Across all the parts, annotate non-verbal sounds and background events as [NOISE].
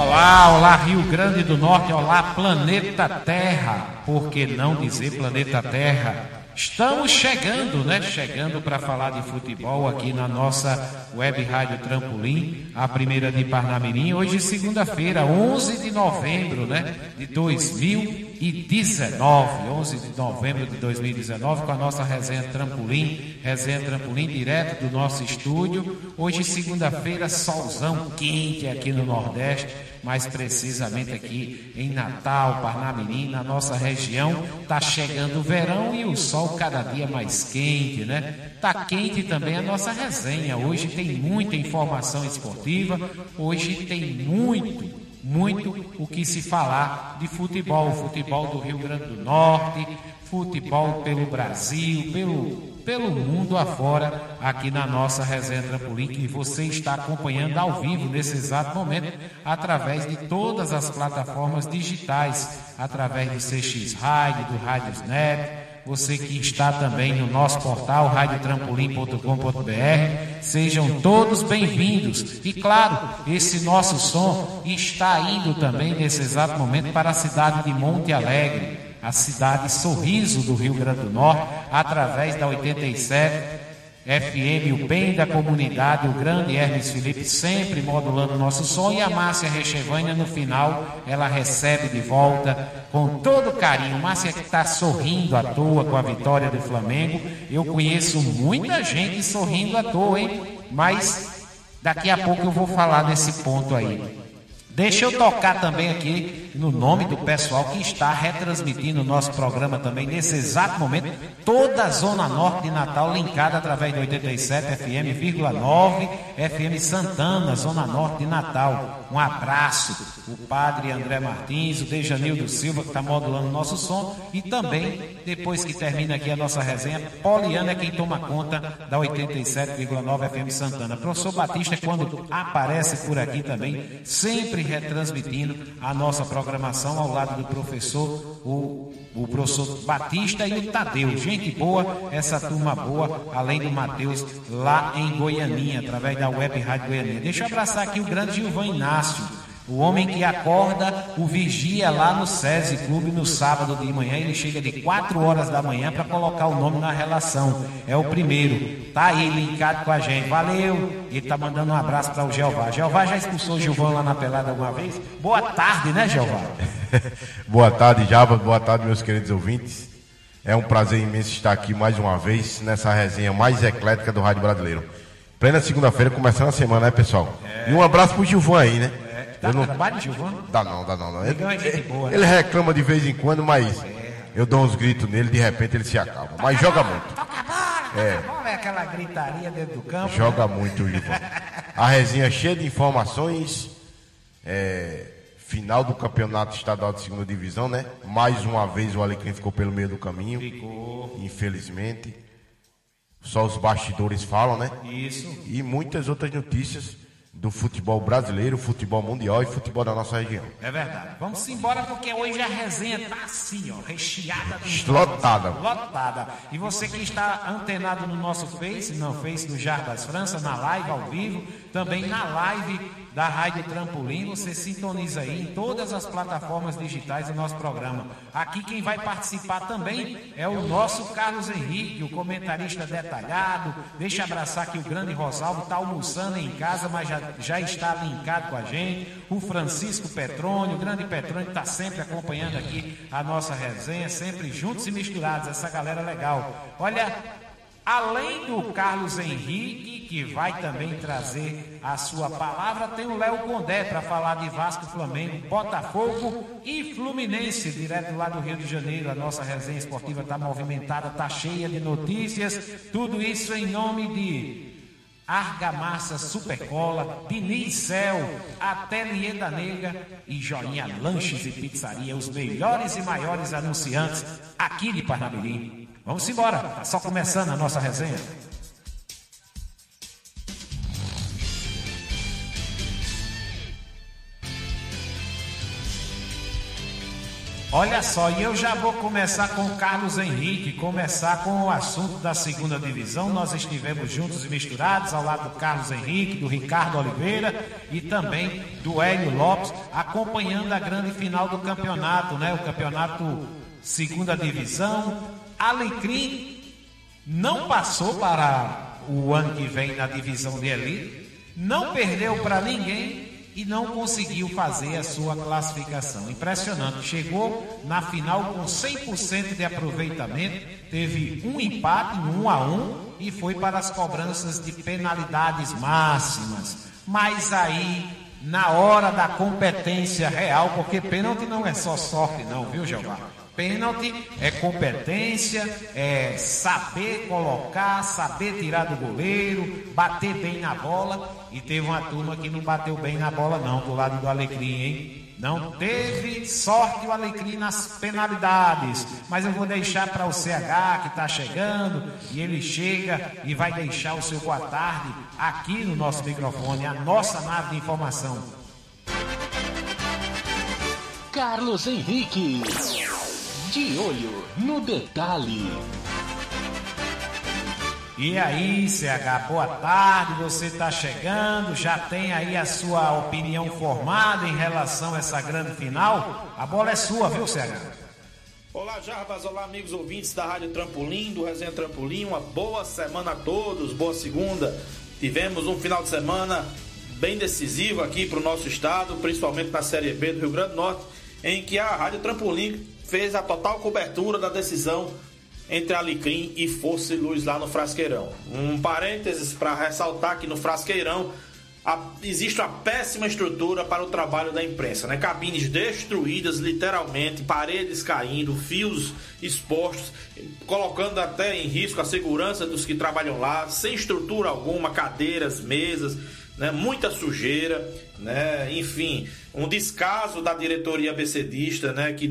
Olá, olá Rio Grande do Norte, olá planeta Terra, por que não dizer planeta Terra? Estamos chegando, né? Chegando para falar de futebol aqui na nossa web rádio Trampolim, a primeira de Parnamirim. Hoje, segunda-feira, 11 de novembro, né? De 2019. 11 de novembro de 2019, com a nossa resenha Trampolim, resenha Trampolim direto do nosso estúdio. Hoje, segunda-feira, solzão quente aqui no Nordeste mais precisamente aqui em Natal, Parnamirim, na nossa região. Está chegando o verão e o sol cada dia mais quente, né? Está quente também a nossa resenha. Hoje tem muita informação esportiva, hoje tem muito, muito o que se falar de futebol, futebol do Rio Grande do Norte, futebol pelo Brasil, pelo pelo mundo afora, aqui na nossa resenha Trampolim, que você está acompanhando ao vivo nesse exato momento, através de todas as plataformas digitais, através do CX Rádio, do Rádio Snap, você que está também no nosso portal radiotrampolim.com.br, sejam todos bem-vindos. E claro, esse nosso som está indo também nesse exato momento para a cidade de Monte Alegre a cidade Sorriso do Rio Grande do Norte, através da 87 FM, o bem da comunidade, o grande Hermes Felipe sempre modulando o nosso som e a Márcia Rechevânia no final, ela recebe de volta com todo carinho. Márcia que está sorrindo à toa com a vitória do Flamengo. Eu conheço muita gente sorrindo à toa, hein? Mas daqui a pouco eu vou falar nesse ponto aí. Deixa eu tocar também aqui no nome do pessoal que está retransmitindo o nosso programa também nesse exato momento. Toda a Zona Norte de Natal linkada através do 87 FM,9 FM Santana, Zona Norte de Natal. Um abraço. O padre André Martins, o Dejanildo Silva, que está modulando o nosso som. E também, depois que termina aqui a nossa resenha, Poliana é quem toma conta da 87,9 FM Santana. Professor Batista, quando aparece por aqui também, sempre retransmitindo a nossa programação ao lado do professor, o, o professor Batista e o Tadeu. Gente boa, essa turma boa, além do Matheus, lá em Goianinha, através da web Rádio Goianinha. Deixa eu abraçar aqui o grande Gilvan Inácio. O homem que acorda o vigia lá no SESI Clube no sábado de manhã, ele chega de 4 horas da manhã para colocar o nome na relação. É o primeiro. Tá aí linkado com a gente. Valeu. Ele tá mandando um abraço para o Jeová. Jeová já expulsou o Gilvão lá na pelada alguma vez? Boa tarde, né, Jeová? [LAUGHS] Boa tarde, Java. Boa tarde, meus queridos ouvintes. É um prazer imenso estar aqui mais uma vez nessa resenha mais eclética do Rádio Brasileiro. Plena segunda-feira, começando a semana, né, pessoal? É. E um abraço pro Gilvão aí, né? Dá não... trabalho, Gilvão? Dá não, dá não. não. Ele, ele, boa, né? ele reclama de vez em quando, mas eu dou uns gritos nele, de repente ele se acalma. Mas joga muito. Toca a bola, é. bola, é aquela gritaria dentro do campo. Joga muito, Gilvão. A resenha é cheia de informações. É, final do campeonato estadual de segunda divisão, né? Mais uma vez o Alecrim ficou pelo meio do caminho. Ficou. Infelizmente. Só os bastidores falam, né? Isso. E muitas outras notícias do futebol brasileiro, futebol mundial e futebol da nossa região. É verdade. Vamos embora porque hoje a resenha tá assim, ó, recheada de lotada. Lotada. E você que está antenado no nosso Face, no Face do Jarbas França, na live ao vivo, também na live da Rádio Trampolim, você sintoniza aí em todas as plataformas digitais do nosso programa. Aqui quem vai participar também é o nosso Carlos Henrique, o comentarista detalhado. Deixa abraçar aqui o grande Rosalvo, está almoçando em casa, mas já, já está linkado com a gente. O Francisco Petrônio, o grande Petrônio está sempre acompanhando aqui a nossa resenha, sempre juntos e misturados, essa galera legal. Olha, Além do Carlos Henrique, que vai também trazer a sua palavra, tem o Léo Condé para falar de Vasco, Flamengo, Botafogo e Fluminense, direto lá do Rio de Janeiro. A nossa resenha esportiva está movimentada, está cheia de notícias. Tudo isso em nome de Argamassa Supercola, Diniz Cel, Ateliê da Nega e Joinha Lanches e Pizzaria, os melhores e maiores anunciantes aqui de Parnamirim. Vamos embora, tá só começando a nossa resenha. Olha só, e eu já vou começar com o Carlos Henrique, começar com o assunto da segunda divisão. Nós estivemos juntos e misturados ao lado do Carlos Henrique, do Ricardo Oliveira e também do Hélio Lopes, acompanhando a grande final do campeonato, né? O campeonato segunda divisão. Alecrim não passou para o ano que vem na divisão de elite, não perdeu para ninguém e não conseguiu fazer a sua classificação. Impressionante. Chegou na final com 100% de aproveitamento, teve um empate, um 1 a 1 e foi para as cobranças de penalidades máximas. Mas aí, na hora da competência real, porque pênalti não é só sorte, não, viu, Jeová? Pênalti é competência, é saber colocar, saber tirar do goleiro, bater bem na bola. E teve uma turma que não bateu bem na bola, não, do lado do Alecrim, hein? Não teve sorte o Alecrim nas penalidades. Mas eu vou deixar para o CH que está chegando. E ele chega e vai deixar o seu boa tarde aqui no nosso microfone, a nossa nave de informação. Carlos Henrique. De olho no detalhe. E aí, CH, boa tarde. Você está chegando, já tem aí a sua opinião formada em relação a essa grande final? A bola é sua, viu, CH? Olá, Jarbas. Olá, amigos ouvintes da Rádio Trampolim, do Resenha Trampolim. Uma boa semana a todos, boa segunda. Tivemos um final de semana bem decisivo aqui para o nosso estado, principalmente na Série B do Rio Grande do Norte, em que a Rádio Trampolim fez a total cobertura da decisão entre Alecrim e Força e Luz lá no Frasqueirão. Um parênteses para ressaltar que no Frasqueirão a, existe uma péssima estrutura para o trabalho da imprensa, né? Cabines destruídas, literalmente, paredes caindo, fios expostos, colocando até em risco a segurança dos que trabalham lá, sem estrutura alguma, cadeiras, mesas, né? Muita sujeira, né? Enfim, um descaso da diretoria BCDista, né? Que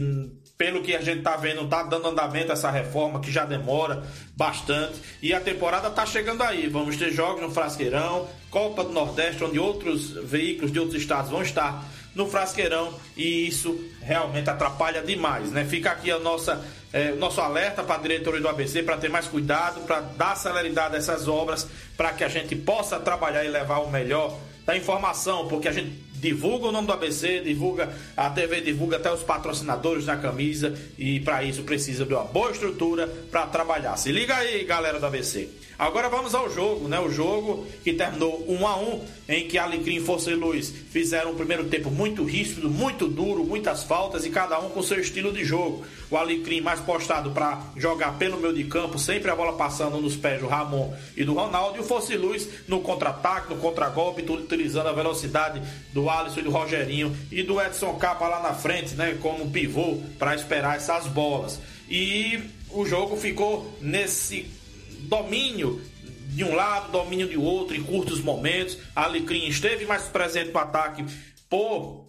pelo que a gente tá vendo, tá dando andamento essa reforma que já demora bastante. E a temporada tá chegando aí. Vamos ter jogos no Frasqueirão, Copa do Nordeste, onde outros veículos de outros estados vão estar no Frasqueirão e isso realmente atrapalha demais, né? Fica aqui a nossa é, nosso alerta para a diretoria do ABC para ter mais cuidado, para dar celeridade a essas obras, para que a gente possa trabalhar e levar o melhor da informação, porque a gente divulga o nome do ABC, divulga a TV, divulga até os patrocinadores na camisa e para isso precisa de uma boa estrutura para trabalhar. Se liga aí, galera do ABC. Agora vamos ao jogo, né? O jogo que terminou 1 a 1 em que Alecrim, Força e Luz fizeram um primeiro tempo muito ríspido, muito duro, muitas faltas e cada um com seu estilo de jogo. O Alecrim mais postado para jogar pelo meio de campo, sempre a bola passando nos pés do Ramon e do Ronaldo. E o Força e Luz no contra-ataque, no contra-golpe, utilizando a velocidade do Alisson e do Rogerinho e do Edson Capa lá na frente, né? Como pivô para esperar essas bolas. E o jogo ficou nesse domínio de um lado, domínio de outro em curtos momentos. Alecrim esteve mais presente no ataque por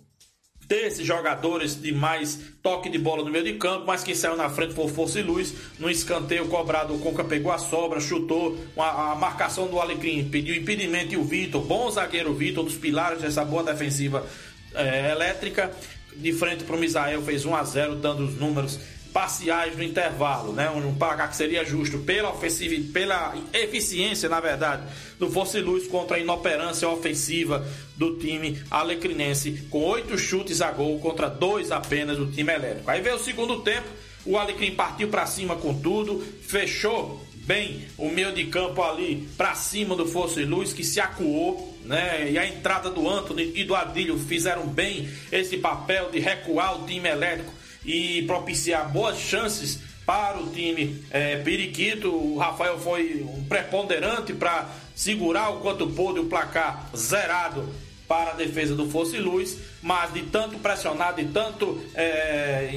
ter esses jogadores de mais toque de bola no meio de campo, mas quem saiu na frente foi Força e Luz. No escanteio cobrado, o Conca pegou a sobra, chutou a, a marcação do Alecrim, pediu impedimento e o Vitor, bom zagueiro Vitor, dos pilares dessa boa defensiva é, elétrica. De frente para o Misael, fez 1 a 0 dando os números parciais no intervalo, né? Um placar que seria justo pela ofensiva, pela eficiência, na verdade, do Força e Luz contra a inoperância ofensiva do time alecrinense, com oito chutes a gol contra dois apenas do time elétrico. Aí veio o segundo tempo, o Alecrim partiu para cima com tudo, fechou bem o meio de campo ali para cima do Força e Luz, que se acuou, né? E a entrada do Anthony e do Adilho fizeram bem esse papel de recuar o time elétrico e propiciar boas chances para o time é, periquito. O Rafael foi um preponderante para segurar o quanto pôde o placar zerado para a defesa do Fosse Luz, mas de tanto pressionar, de tanto é,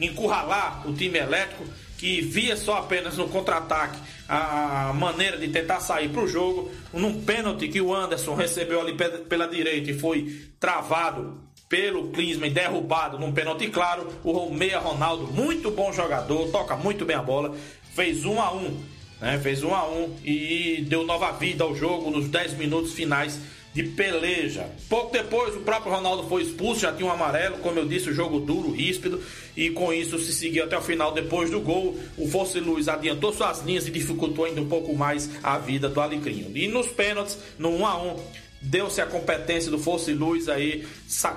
encurralar o time elétrico, que via só apenas no contra-ataque a maneira de tentar sair para o jogo, num pênalti que o Anderson recebeu ali pela direita e foi travado pelo Klinsmann derrubado num pênalti claro. O Romeia Ronaldo, muito bom jogador, toca muito bem a bola, fez um a um, né? Fez um a um e deu nova vida ao jogo nos 10 minutos finais de peleja. Pouco depois, o próprio Ronaldo foi expulso, já tinha um amarelo, como eu disse, o jogo duro, ríspido, e com isso se seguiu até o final. Depois do gol, o Fosse Luz adiantou suas linhas e dificultou ainda um pouco mais a vida do Alecrim. E nos pênaltis, no 1 a 1 deu-se a competência do Fosse Luz aí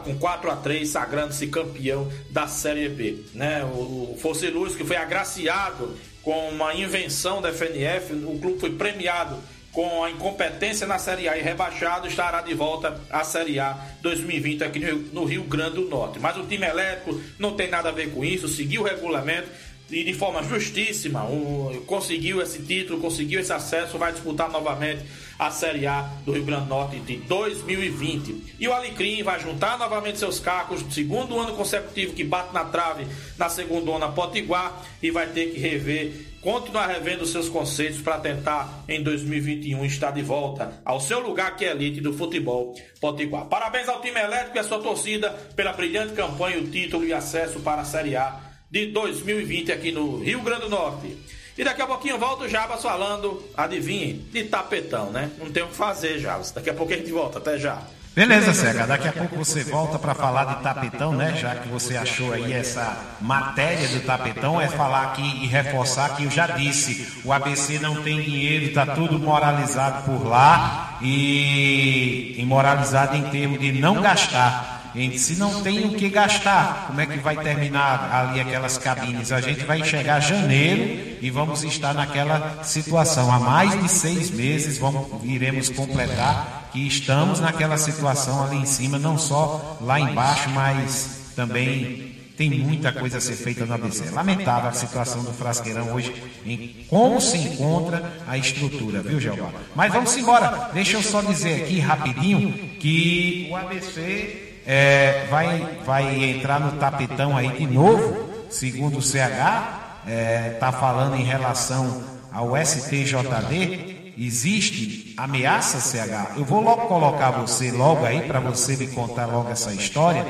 com 4 a 3 sagrando-se campeão da Série B, né? O Fosse Luz que foi agraciado com uma invenção da FNF, o clube foi premiado com a incompetência na Série A e rebaixado, estará de volta à Série A 2020 aqui no Rio Grande do Norte. Mas o time elétrico não tem nada a ver com isso, seguiu o regulamento e de forma justíssima um, conseguiu esse título, conseguiu esse acesso, vai disputar novamente a Série A do Rio Grande do Norte de 2020. E o Alecrim vai juntar novamente seus cacos, segundo ano consecutivo que bate na trave na segunda onda Potiguar e vai ter que rever continuar revendo seus conceitos para tentar em 2021 estar de volta ao seu lugar que é elite do futebol potiguar. Parabéns ao time elétrico e à sua torcida pela brilhante campanha, o título e acesso para a Série A de 2020 aqui no Rio Grande do Norte. E daqui a pouquinho volta o Jabas falando, adivinhe, de tapetão, né? Não tem o que fazer, Jabas. Daqui a pouco a gente volta, até já. Beleza, Cega. Daqui a pouco você volta para falar de tapetão, né? Já que você achou aí essa matéria do tapetão, é falar aqui e reforçar que eu já disse, o ABC não tem dinheiro, tá tudo moralizado por lá e, e moralizado em termos de não gastar. Se não tem o que gastar, como é que vai terminar ali aquelas cabines? A gente vai chegar janeiro e vamos estar naquela situação. Há mais de seis meses vamos, iremos completar que estamos naquela situação ali em cima, não só lá embaixo, mas também tem muita coisa a ser feita no ABC. Lamentável a situação do Frasqueirão hoje, em como se encontra a estrutura, viu, Jeová? Mas vamos embora. Deixa eu só dizer aqui rapidinho que o ABC é, vai, vai entrar no tapetão aí de novo, segundo o CH, está é, tá falando em relação ao STJD, existe ameaça CH. Eu vou logo colocar você logo aí para você me contar logo essa história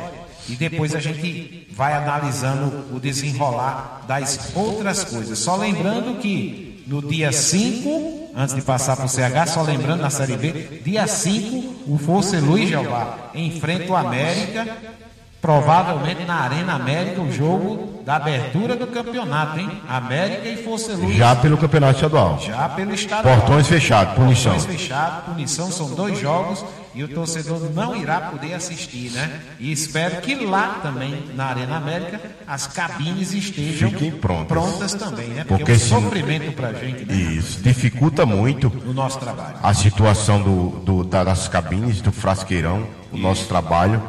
e depois a gente vai analisando o desenrolar das outras coisas. Só lembrando que no dia 5 antes de passar para o CH, só lembrando na Série B, dia 5, o Força Luiz Jeová enfrenta o América, provavelmente na Arena América, o jogo da abertura do campeonato, hein? América e Força Luiz. Já pelo campeonato estadual. Já pelo estadual. Portões fechados, punição. Portões fechados, punição, são dois jogos e o torcedor não irá poder assistir, né? E espero que lá também, na Arena América, as cabines estejam prontas. prontas também, né? Porque, Porque é um sofrimento para a gente. Né? Isso, dificulta muito o nosso trabalho. A situação do, do, das cabines, do frasqueirão, o nosso trabalho.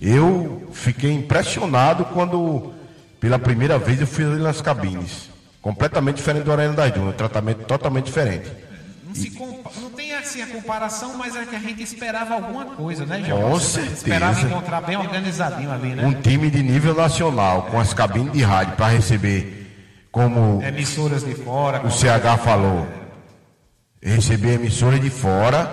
Eu fiquei impressionado quando, pela primeira vez, eu fui ali nas cabines. Completamente diferente do Arena das Dunas, um tratamento totalmente diferente. Não se compa não tem assim a comparação, mas é que a gente esperava alguma coisa, né, João? Com certeza. Esperava encontrar bem organizadinho ali, né? Um time de nível nacional, com as cabines de rádio para receber como. Emissoras de fora. O CH falou. Receber emissoras de fora,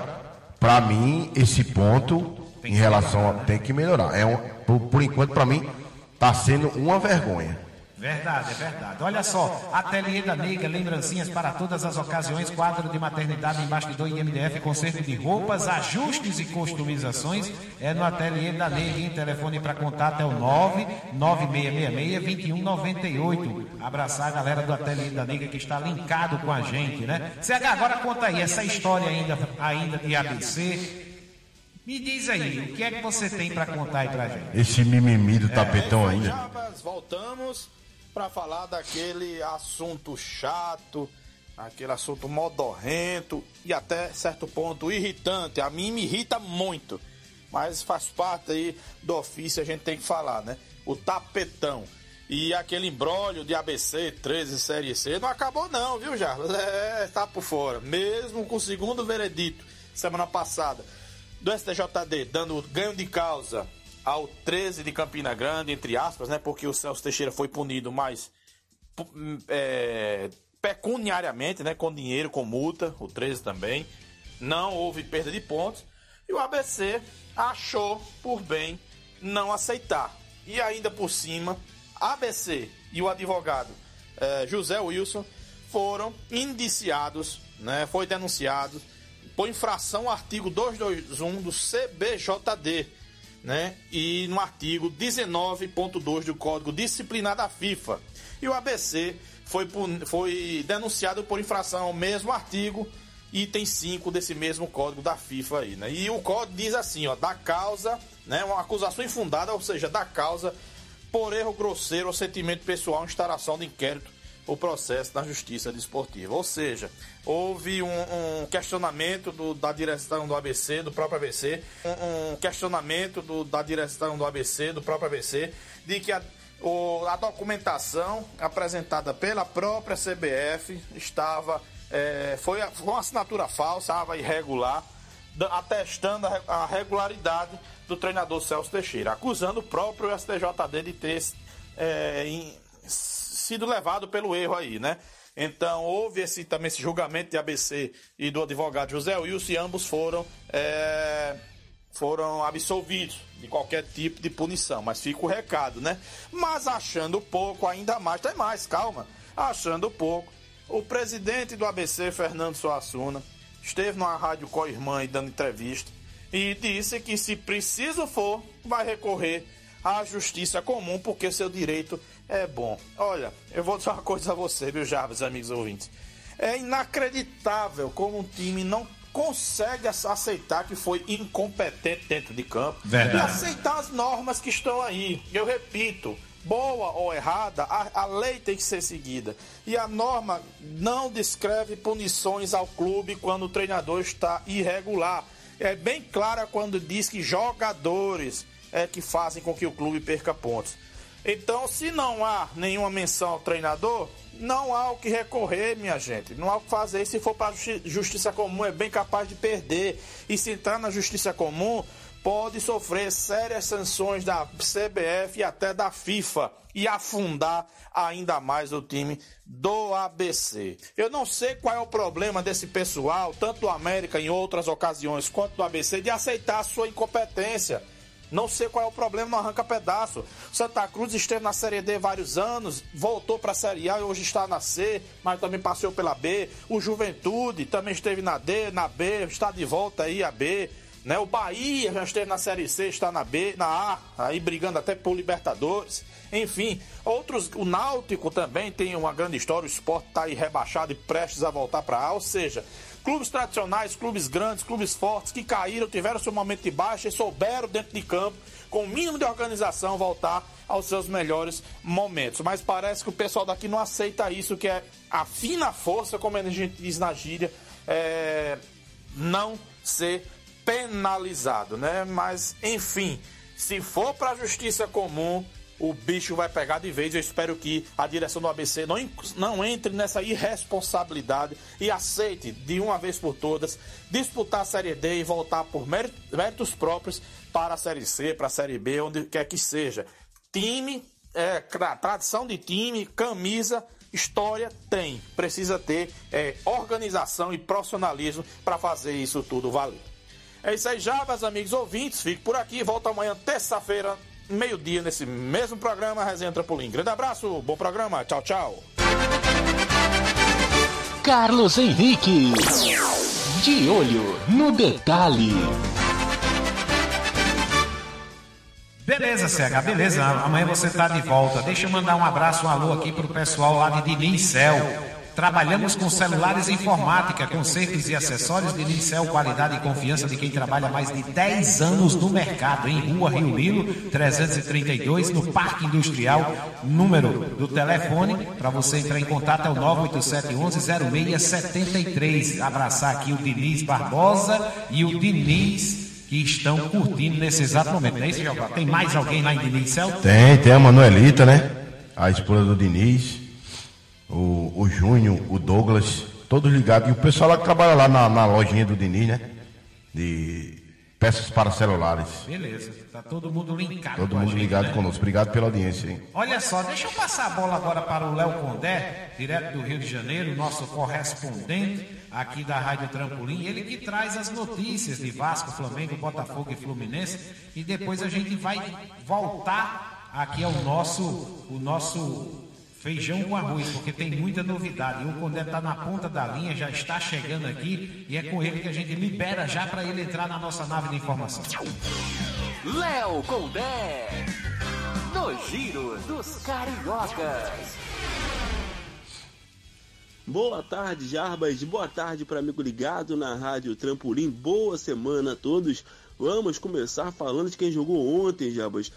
para mim, esse ponto, em relação a. tem que melhorar. É um, por, por enquanto, para mim, está sendo uma vergonha. Verdade, é verdade. Olha só, Ateliê da Neiga, lembrancinhas para todas as ocasiões, quadro de maternidade embaixo de do IMDF, conserto de roupas, ajustes e customizações. É no Ateliê da Neiga, em telefone para contato é o 99666-2198. Abraçar a galera do Ateliê da Neiga que está linkado com a gente, né? CH, agora conta aí essa história ainda, ainda de ABC. Me diz aí, o que é que você tem para contar aí pra gente? Esse mimimi do tapetão é, ainda. voltamos para falar daquele assunto chato, aquele assunto modorrento e até certo ponto irritante. A mim me irrita muito, mas faz parte aí do ofício, a gente tem que falar, né? O tapetão. E aquele embrólio de ABC 13 Série C não acabou não, viu, Jarvis? É, tá por fora. Mesmo com o segundo veredito semana passada do STJD dando ganho de causa ao 13 de Campina Grande, entre aspas, né? Porque o Celso Teixeira foi punido mais é, pecuniariamente, né? Com dinheiro, com multa, o 13 também. Não houve perda de pontos. E o ABC achou por bem não aceitar. E ainda por cima, ABC e o advogado é, José Wilson foram indiciados, né? Foi denunciado por infração ao artigo 221 do CBJD, né? E no artigo 19.2 do Código Disciplinar da FIFA. E o ABC foi, foi denunciado por infração ao mesmo artigo, item 5 desse mesmo código da FIFA aí, né? E o código diz assim, ó, da causa, né, uma acusação infundada, ou seja, da causa por erro grosseiro ou sentimento pessoal, instalação de inquérito o processo na justiça desportiva. Ou seja, houve um, um questionamento do, da direção do ABC, do próprio ABC, um, um questionamento do, da direção do ABC, do próprio ABC, de que a, o, a documentação apresentada pela própria CBF estava é, foi, foi uma assinatura falsa, estava irregular, atestando a, regularidade do treinador Celso Teixeira, acusando o próprio STJD de ter é, em, sido levado pelo erro aí, né? Então houve esse, também esse julgamento de ABC e do advogado José Wilson e ambos foram, é, foram absolvidos de qualquer tipo de punição. Mas fica o recado, né? Mas achando pouco, ainda mais, tem mais, calma. Achando pouco, o presidente do ABC, Fernando Suassuna, esteve numa rádio com a irmã e dando entrevista e disse que se preciso for, vai recorrer à justiça comum porque seu direito é bom. Olha, eu vou dizer uma coisa a você, viu, Jarvis, amigos ouvintes. É inacreditável como um time não consegue aceitar que foi incompetente dentro de campo Verdade. e aceitar as normas que estão aí. Eu repito, boa ou errada, a, a, lei tem que ser seguida. E a norma não descreve punições ao clube quando o treinador está irregular. É bem clara quando diz que jogadores é que fazem com que o clube perca pontos. Então, se não há nenhuma menção ao treinador, não há o que recorrer, minha gente. Não há o que fazer. E se for para a justiça comum, é bem capaz de perder. E se entrar na justiça comum, pode sofrer sérias sanções da CBF e até da FIFA e afundar ainda mais o time do ABC. Eu não sei qual é o problema desse pessoal, tanto do América em outras ocasiões quanto do ABC, de aceitar a sua incompetência. Não sei qual é o problema no arranca-pedaço. Santa Cruz esteve na Série D vários anos, voltou para a Série A e hoje está na C, mas também passou pela B. O Juventude também esteve na D, na B, está de volta aí a B. Né? O Bahia já esteve na Série C, está na B, na A, aí brigando até por Libertadores. Enfim, outros, o Náutico também tem uma grande história, o esporte está aí rebaixado e prestes a voltar para A, ou seja, Clubes tradicionais, clubes grandes, clubes fortes que caíram, tiveram seu momento de baixa e souberam dentro de campo, com o mínimo de organização, voltar aos seus melhores momentos. Mas parece que o pessoal daqui não aceita isso, que é a fina força, como a gente diz na gíria, é, não ser penalizado, né? Mas, enfim, se for para a justiça comum, o bicho vai pegar de vez. Eu espero que a direção do ABC não, não entre nessa irresponsabilidade e aceite de uma vez por todas disputar a Série D e voltar por méritos próprios para a Série C, para a Série B, onde quer que seja. Time, é, tradição de time, camisa, história tem. Precisa ter é, organização e profissionalismo para fazer isso tudo valer. É isso aí, já, meus amigos ouvintes. Fique por aqui. Volta amanhã, terça-feira meio-dia, nesse mesmo programa, Resenha Trampolim. Grande abraço, bom programa, tchau, tchau. Carlos Henrique, de olho no detalhe. Beleza, CH, beleza. Amanhã você tá de volta. Deixa eu mandar um abraço, um alô aqui pro pessoal lá de Dinincel. Trabalhamos com celulares e informática, consertos e acessórios de Licel, qualidade e confiança de quem trabalha mais de 10 anos no mercado, em Rua Rio Lilo, 332, no Parque Industrial. Número do telefone para você entrar em contato é o 987110673. Abraçar aqui o Diniz Barbosa e o Diniz que estão curtindo nesse exato momento. Não é isso? Tem mais alguém lá em Dinicel? Tem, tem a Manuelita, né? A esposa do Diniz o, o Júnior, o Douglas, todos ligados. E o pessoal lá que trabalha lá na, na lojinha do Diniz, né? De peças para celulares. Beleza, tá todo mundo ligado. Todo mundo gente, ligado né? conosco. Obrigado pela audiência, hein? Olha só, deixa eu passar a bola agora para o Léo Condé, direto do Rio de Janeiro, nosso correspondente aqui da Rádio Trampolim. Ele que traz as notícias de Vasco, Flamengo, Botafogo e Fluminense. E depois a gente vai voltar aqui ao nosso, o nosso feijão com arroz, porque tem muita novidade. E o Condé está na ponta da linha, já está chegando aqui e é com ele que a gente libera já para ele entrar na nossa nave de informação. Léo Condé, no Giro dos Cariocas. Boa tarde, Jarbas. Boa tarde para amigo ligado na Rádio Trampolim. Boa semana a todos. Vamos começar falando de quem jogou ontem, Jarbas.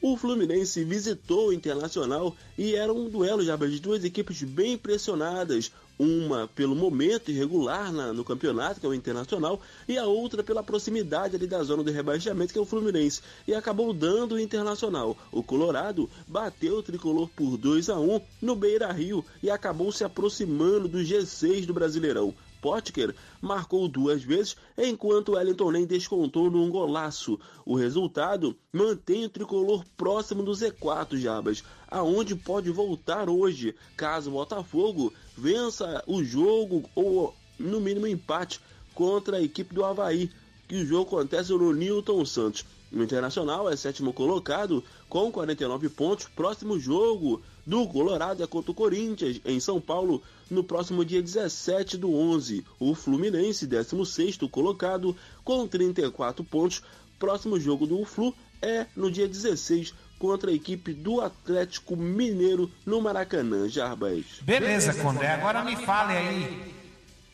O Fluminense visitou o Internacional e era um duelo já de duas equipes bem pressionadas, uma pelo momento irregular na, no campeonato, que é o Internacional, e a outra pela proximidade ali da zona do rebaixamento, que é o Fluminense, e acabou dando o Internacional. O Colorado bateu o tricolor por 2 a 1 no Beira-Rio e acabou se aproximando do G6 do Brasileirão. Potker marcou duas vezes, enquanto Wellington nem descontou num golaço. O resultado mantém o tricolor próximo do Z4 Jabas, aonde pode voltar hoje, caso o Botafogo vença o jogo ou no mínimo empate contra a equipe do Havaí, que o jogo acontece no Newton Santos. O Internacional é sétimo colocado com 49 pontos. Próximo jogo do Colorado é contra o Corinthians, em São Paulo, no próximo dia 17 do 11. O Fluminense, 16 colocado, com 34 pontos. Próximo jogo do Flu é no dia 16 contra a equipe do Atlético Mineiro no Maracanã, Jarbas. Beleza, Condé. Agora me fale aí.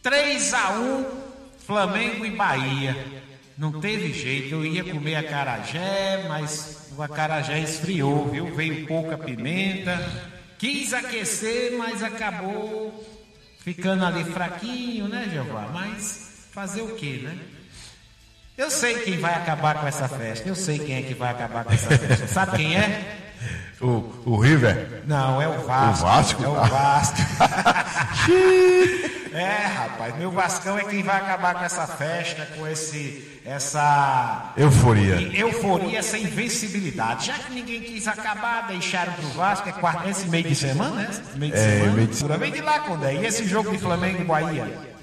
3 a 1 Flamengo e Bahia. Não teve jeito, eu ia comer acarajé, mas o acarajé esfriou, viu? Veio pouca pimenta. Quis aquecer, mas acabou ficando ali fraquinho, né, Jeová? Mas fazer o que, né? Eu sei quem vai acabar com essa festa. Eu sei quem é que vai acabar com essa festa. Sabe quem é? O, o River? Não, é o Vasco. O Vasco? É o Vasco. [LAUGHS] [LAUGHS] é, rapaz, meu Vascão é quem vai acabar com essa festa, com esse, essa euforia, euforia, essa invencibilidade. Já que ninguém quis acabar, deixaram pro Vasco, é quarto, esse meio de semana, né? Meio de é, semana. Meio de... Vem de lá, Condé. E esse jogo de Flamengo e Bahia?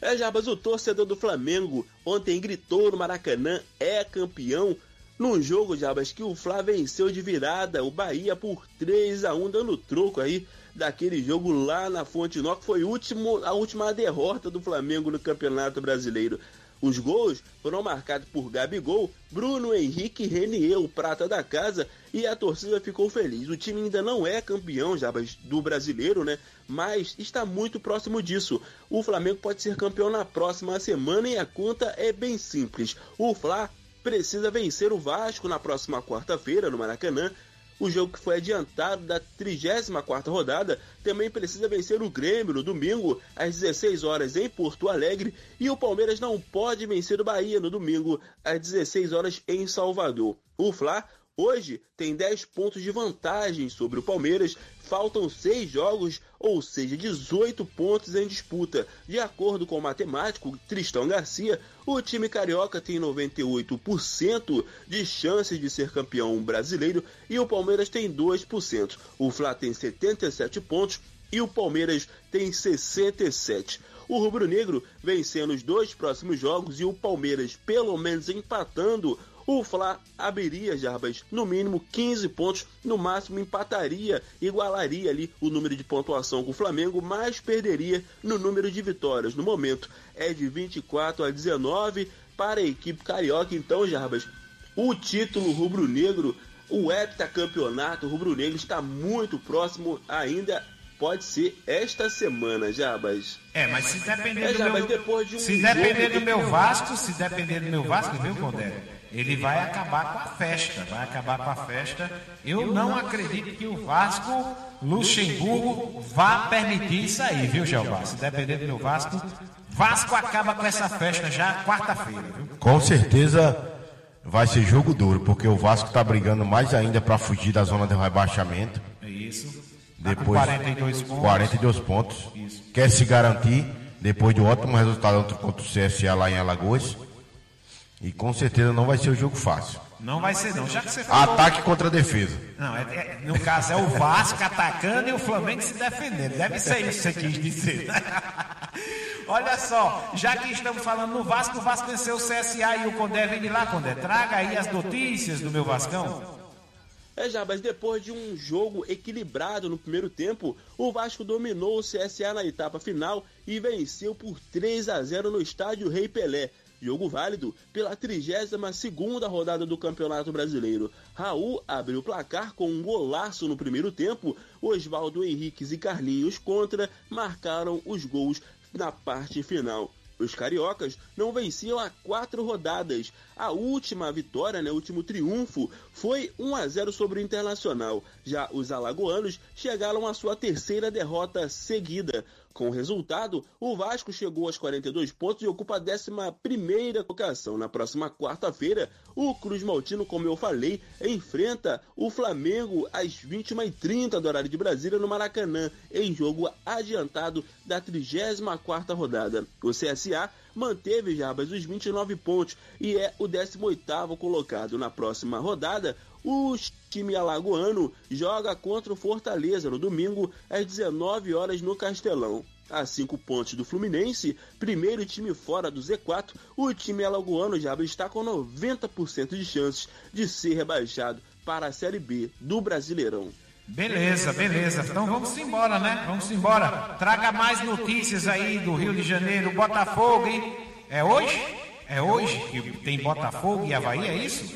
É, Jabas, o torcedor do Flamengo ontem gritou no Maracanã, é campeão, num jogo, Jabas, que o Flá venceu de virada o Bahia por 3 a 1 dando troco aí daquele jogo lá na Fonte Nova, que foi último, a última derrota do Flamengo no Campeonato Brasileiro. Os gols foram marcados por Gabigol, Bruno Henrique Renier, o prata da casa, e a torcida ficou feliz. O time ainda não é campeão já do brasileiro, né? Mas está muito próximo disso. O Flamengo pode ser campeão na próxima semana e a conta é bem simples. O Fla precisa vencer o Vasco na próxima quarta-feira no Maracanã. O jogo que foi adiantado da 34ª rodada também precisa vencer o Grêmio no domingo às 16 horas em Porto Alegre e o Palmeiras não pode vencer o Bahia no domingo às 16 horas em Salvador. O Fla Hoje tem 10 pontos de vantagem sobre o Palmeiras, faltam 6 jogos, ou seja, 18 pontos em disputa. De acordo com o matemático Tristão Garcia, o time carioca tem 98% de chances de ser campeão brasileiro e o Palmeiras tem 2%. O Fla tem 77 pontos e o Palmeiras tem 67. O rubro-negro vencendo os dois próximos jogos e o Palmeiras pelo menos empatando o Fla abriria, Jarbas, no mínimo 15 pontos, no máximo empataria, igualaria ali o número de pontuação com o Flamengo, mas perderia no número de vitórias. No momento é de 24 a 19 para a equipe carioca. Então, Jarbas, o título rubro-negro, o heptacampeonato rubro-negro está muito próximo ainda pode ser esta semana, Jabas. É, mas se depender é, do Jabas, meu... depois de um se depender do meu Vasco, se depender do meu Vasco, viu, Condé? Ele vai acabar com a festa, vai acabar com a festa. Eu não acredito que o Vasco, Luxemburgo, vá permitir isso aí, viu, Jeová? Se depender do meu Vasco, Vasco acaba com essa festa já quarta-feira, viu? Com certeza vai ser jogo duro, porque o Vasco está brigando mais ainda para fugir da zona de rebaixamento. É isso. Tá depois, 42 pontos. 42 pontos. Isso. Quer se garantir depois do ótimo resultado contra o CSA lá em Alagoas. E com certeza não vai ser o um jogo fácil. Não vai ser não, já que você falou... Ataque contra a defesa. Não, é, é, no caso é o Vasco atacando e o Flamengo se defendendo. Deve ser isso que você quis dizer. [LAUGHS] Olha só, já que estamos falando no Vasco, o Vasco venceu o CSA e o Condé vem de lá, Condé. Traga aí as notícias do meu Vascão. É, já, mas depois de um jogo equilibrado no primeiro tempo, o Vasco dominou o CSA na etapa final e venceu por 3 a 0 no estádio Rei Pelé. Jogo válido pela 32ª rodada do Campeonato Brasileiro. Raul abriu o placar com um golaço no primeiro tempo. Oswaldo Henriques e Carlinhos contra marcaram os gols na parte final. Os cariocas não venciam há quatro rodadas. A última vitória, né, o último triunfo, foi 1 a 0 sobre o Internacional. Já os alagoanos chegaram à sua terceira derrota seguida. Com o resultado, o Vasco chegou aos 42 pontos e ocupa a 11 colocação. Na próxima quarta-feira, o Cruz Maltino, como eu falei, enfrenta o Flamengo às 21h30 do horário de Brasília no Maracanã, em jogo adiantado da 34 rodada. O CSA manteve Jarbas os 29 pontos e é o 18º colocado. Na próxima rodada, o time alagoano joga contra o Fortaleza no domingo às 19 horas no Castelão. A cinco pontos do Fluminense, primeiro time fora do Z4, o time alagoano já está com 90% de chances de ser rebaixado para a Série B do Brasileirão. Beleza, beleza. Então vamos embora, né? Vamos embora. Traga mais notícias aí do Rio de Janeiro, Botafogo, hein? É hoje? É hoje que tem Botafogo e Havaí, é isso?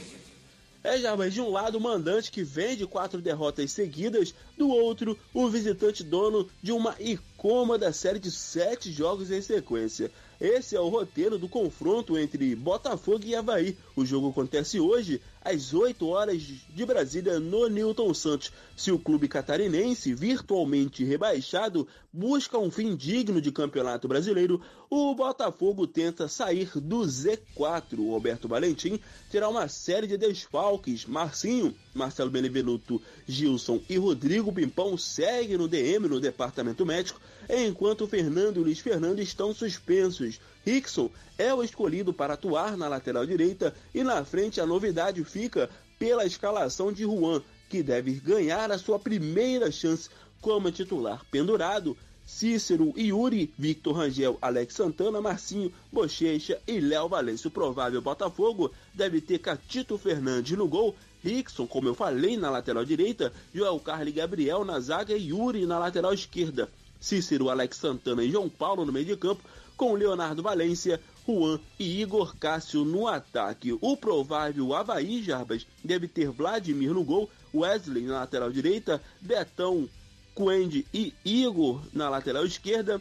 É, já, mas de um lado o mandante que vem de quatro derrotas seguidas, do outro o visitante dono de uma incômoda série de sete jogos em sequência. Esse é o roteiro do confronto entre Botafogo e Havaí. O jogo acontece hoje, às 8 horas de Brasília, no Newton Santos. Se o clube catarinense, virtualmente rebaixado, busca um fim digno de campeonato brasileiro, o Botafogo tenta sair do Z4. O Roberto Valentim terá uma série de desfalques. Marcinho, Marcelo Benevenuto, Gilson e Rodrigo Pimpão seguem no DM, no departamento médico, enquanto Fernando e Luiz Fernando estão suspensos. Rickson é o escolhido para atuar na lateral direita e na frente a novidade fica pela escalação de Juan, que deve ganhar a sua primeira chance como titular pendurado. Cícero, Yuri, Victor Rangel, Alex Santana, Marcinho, Bochecha e Léo Valência. O provável Botafogo deve ter Catito Fernandes no gol, Rickson, como eu falei, na lateral direita, Joel Carli Gabriel na zaga e Yuri na lateral esquerda. Cícero, Alex Santana e João Paulo no meio de campo, com Leonardo Valência, Juan e Igor Cássio no ataque. O provável Havaí Jarbas deve ter Vladimir no gol, Wesley na lateral direita, Betão, Quende e Igor na lateral esquerda,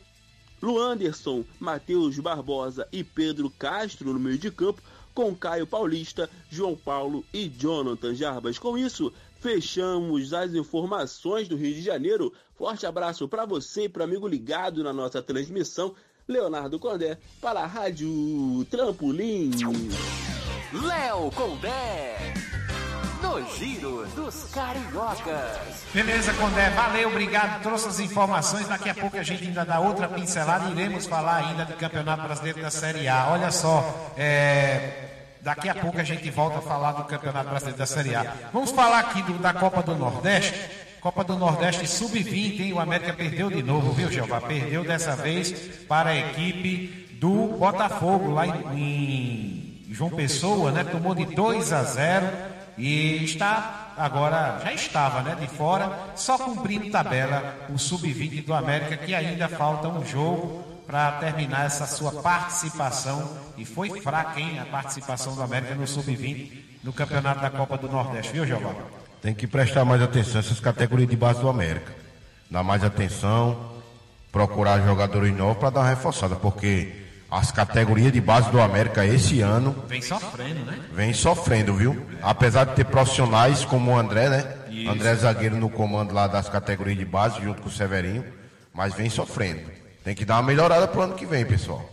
Luanderson, Matheus Barbosa e Pedro Castro no meio de campo, com Caio Paulista, João Paulo e Jonathan Jarbas. Com isso, fechamos as informações do Rio de Janeiro. Forte abraço para você e para amigo ligado na nossa transmissão. Leonardo Condé para a Rádio Trampolim. Léo Condé. No Giro dos Cariocas. Beleza, Condé, valeu, obrigado. Trouxe as informações. Daqui a pouco a gente ainda dá outra pincelada. Iremos falar ainda do Campeonato Brasileiro da Série A. Olha só, é, Daqui a pouco a gente volta a falar do Campeonato Brasileiro da Série A. Vamos falar aqui do, da Copa do Nordeste. Copa do Nordeste Sub-20, hein? O América perdeu de novo, viu, Jeová? Perdeu dessa vez para a equipe do Botafogo, lá em, em João Pessoa, né? Tomou de 2 a 0 e está agora, já estava, né? De fora, só cumprindo tabela o Sub-20 do América, que ainda falta um jogo para terminar essa sua participação. E foi fraca, hein, a participação do América no Sub-20 no Campeonato da Copa do Nordeste, viu, Giovanni? Tem que prestar mais atenção essas categorias de base do América. Dar mais atenção, procurar jogadores novos para dar uma reforçada, porque as categorias de base do América esse ano. Vem sofrendo, né? Vem sofrendo, viu? Apesar de ter profissionais como o André, né? Isso. André Zagueiro no comando lá das categorias de base, junto com o Severinho, mas vem sofrendo. Tem que dar uma melhorada pro ano que vem, pessoal.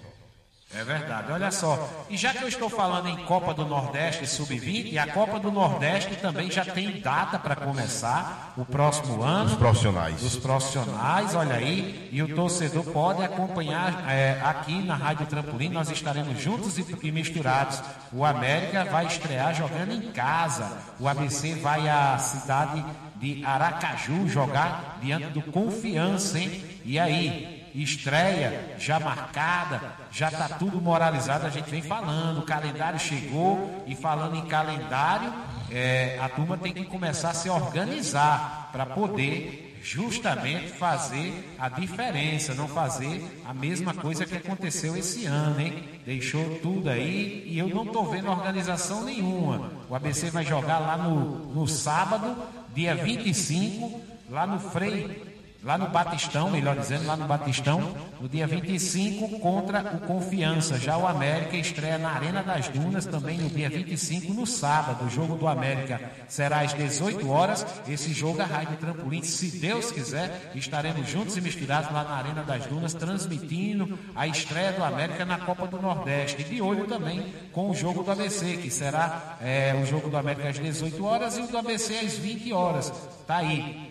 É verdade, olha só. E já que eu estou falando em Copa do Nordeste Sub-20, a Copa do Nordeste também já tem data para começar o próximo ano. Os profissionais. Os profissionais, olha aí. E o torcedor pode acompanhar é, aqui na Rádio Trampolim. Nós estaremos juntos e, e misturados. O América vai estrear jogando em casa. O ABC vai à cidade de Aracaju jogar diante do Confiança, hein? E aí? Estreia já marcada, já está tudo moralizado, a gente vem falando, o calendário chegou e falando em calendário, é, a turma tem que começar a se organizar para poder justamente fazer a diferença, não fazer a mesma coisa que aconteceu esse ano, hein? Deixou tudo aí e eu não estou vendo organização nenhuma. O ABC vai jogar lá no, no sábado, dia 25, lá no Frei lá no Batistão, melhor dizendo, lá no Batistão, no dia 25 contra o Confiança. Já o América estreia na Arena das Dunas também no dia 25, no sábado. O jogo do América será às 18 horas. Esse jogo é Rádio Trampolim, se Deus quiser, estaremos juntos e misturados lá na Arena das Dunas, transmitindo a estreia do América na Copa do Nordeste. E de olho também com o jogo do ABC, que será é, o jogo do América às 18 horas e o do ABC às 20 horas. Tá aí.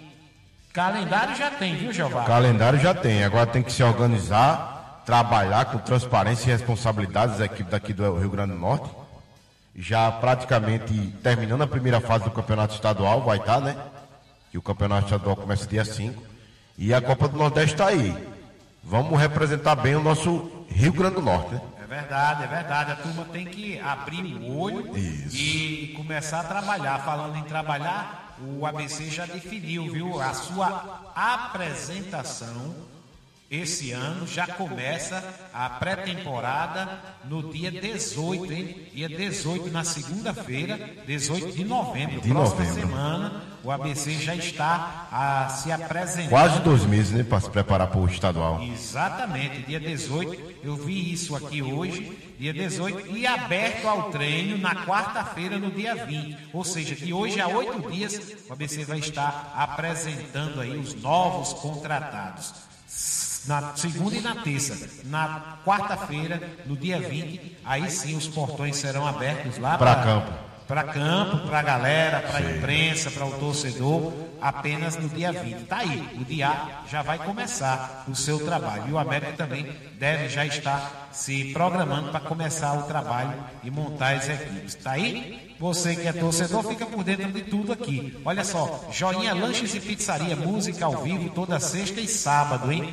Calendário já tem, viu, Jeová? Calendário já tem. Agora tem que se organizar, trabalhar com transparência e responsabilidade das equipes daqui do Rio Grande do Norte. Já praticamente terminando a primeira fase do campeonato estadual, vai estar, né? Que o campeonato estadual começa dia 5. E a Copa do Nordeste está aí. Vamos representar bem o nosso Rio Grande do Norte, né? É verdade, é verdade. A turma tem que abrir o olho Isso. e começar a trabalhar. Falando em trabalhar, o ABC já definiu, viu? A sua apresentação esse ano já começa a pré-temporada no dia 18, hein? Dia 18, na segunda-feira, 18 de novembro. De próxima novembro. semana, o ABC já está a se apresentar. Quase dois meses, né? Para se preparar para o estadual. Exatamente, dia 18, eu vi isso aqui hoje, dia 18, e aberto ao treino na quarta-feira, no dia 20. Ou seja, que hoje, há oito dias, o ABC vai estar apresentando aí os novos contratados. Na segunda e na terça. Na quarta-feira, no dia 20, aí sim os portões serão abertos lá pra- campo. para campo, para a galera, para a imprensa, para o torcedor, apenas no dia 20. Tá aí, o dia já vai começar o seu trabalho. E o América também deve já estar se programando para começar o trabalho e montar as equipes. Tá aí? Você que é torcedor, fica por dentro de tudo aqui. Olha só, Joinha Lanches e Pizzaria, música ao vivo toda sexta e sábado, hein?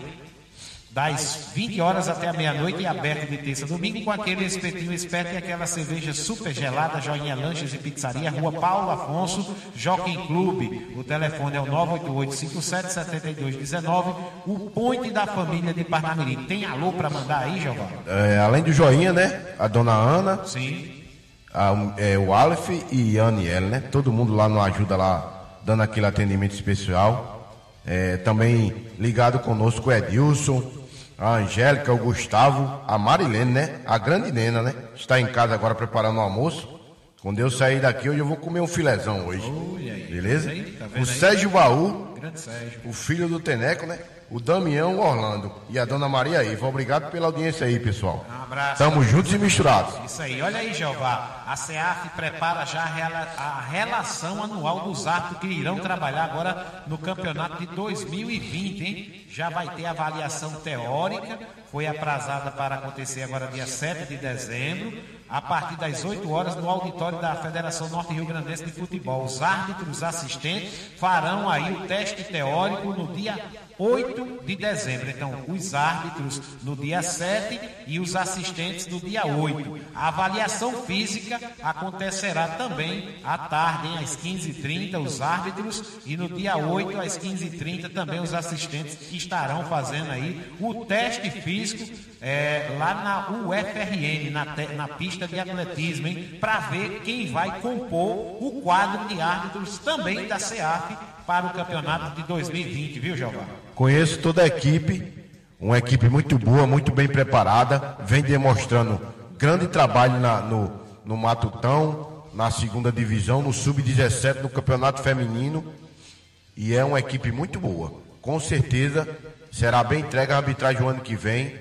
Das 20 horas até a meia-noite e aberto de terça a domingo com aquele espetinho esperto e aquela cerveja super gelada, Joinha Lanches e Pizzaria, Rua Paulo Afonso, Jockey Clube. O telefone é o 988-577219, o ponte da família de Parnamirim. Tem alô para mandar aí, Giovanni? É, além do joinha, né? A dona Ana, Sim. a- é, o Aleph e a Aniele, né? Todo mundo lá no ajuda lá, dando aquele atendimento especial. É, também ligado conosco o Edilson, a Angélica, o Gustavo, a Marilene, né? A grande nena, né? Está em casa agora preparando o almoço. Quando eu sair daqui, hoje eu vou comer um filezão hoje. Beleza? Tá vendo o? Sérgio Baú, o filho do Teneco, né? O Damião Orlando e a dona Maria Iva. Obrigado pela audiência aí, pessoal. Um abraço. Tamo juntos e misturados. Isso aí, olha aí, Jeová. A CEAF prepara já a, rela- a relação anual dos árbitros que irão trabalhar agora no campeonato de 2020, hein? Já vai ter avaliação teórica, foi aprazada para acontecer agora dia 7 de dezembro, a partir das 8 horas no auditório da Federação Norte Rio Grandense de Futebol. Os árbitros assistentes farão aí o teste teórico no dia 8 de dezembro. Então, os árbitros no dia 7 e os assistentes no dia 8. A avaliação física acontecerá também à tarde, hein, às 15h30, os árbitros, e no dia 8 às 15h30 também os assistentes estarão fazendo aí o teste físico é, lá na UFRN, na, na pista de atletismo, para ver quem vai compor o quadro de árbitros também da CEAF para o campeonato de 2020, viu, Giovanni? Conheço toda a equipe, uma equipe muito boa, muito bem preparada, vem demonstrando grande trabalho na- no, no Matutão, na segunda divisão, no Sub-17, no Campeonato Feminino, e é uma equipe muito boa. Com certeza será bem entregue a arbitragem o ano que vem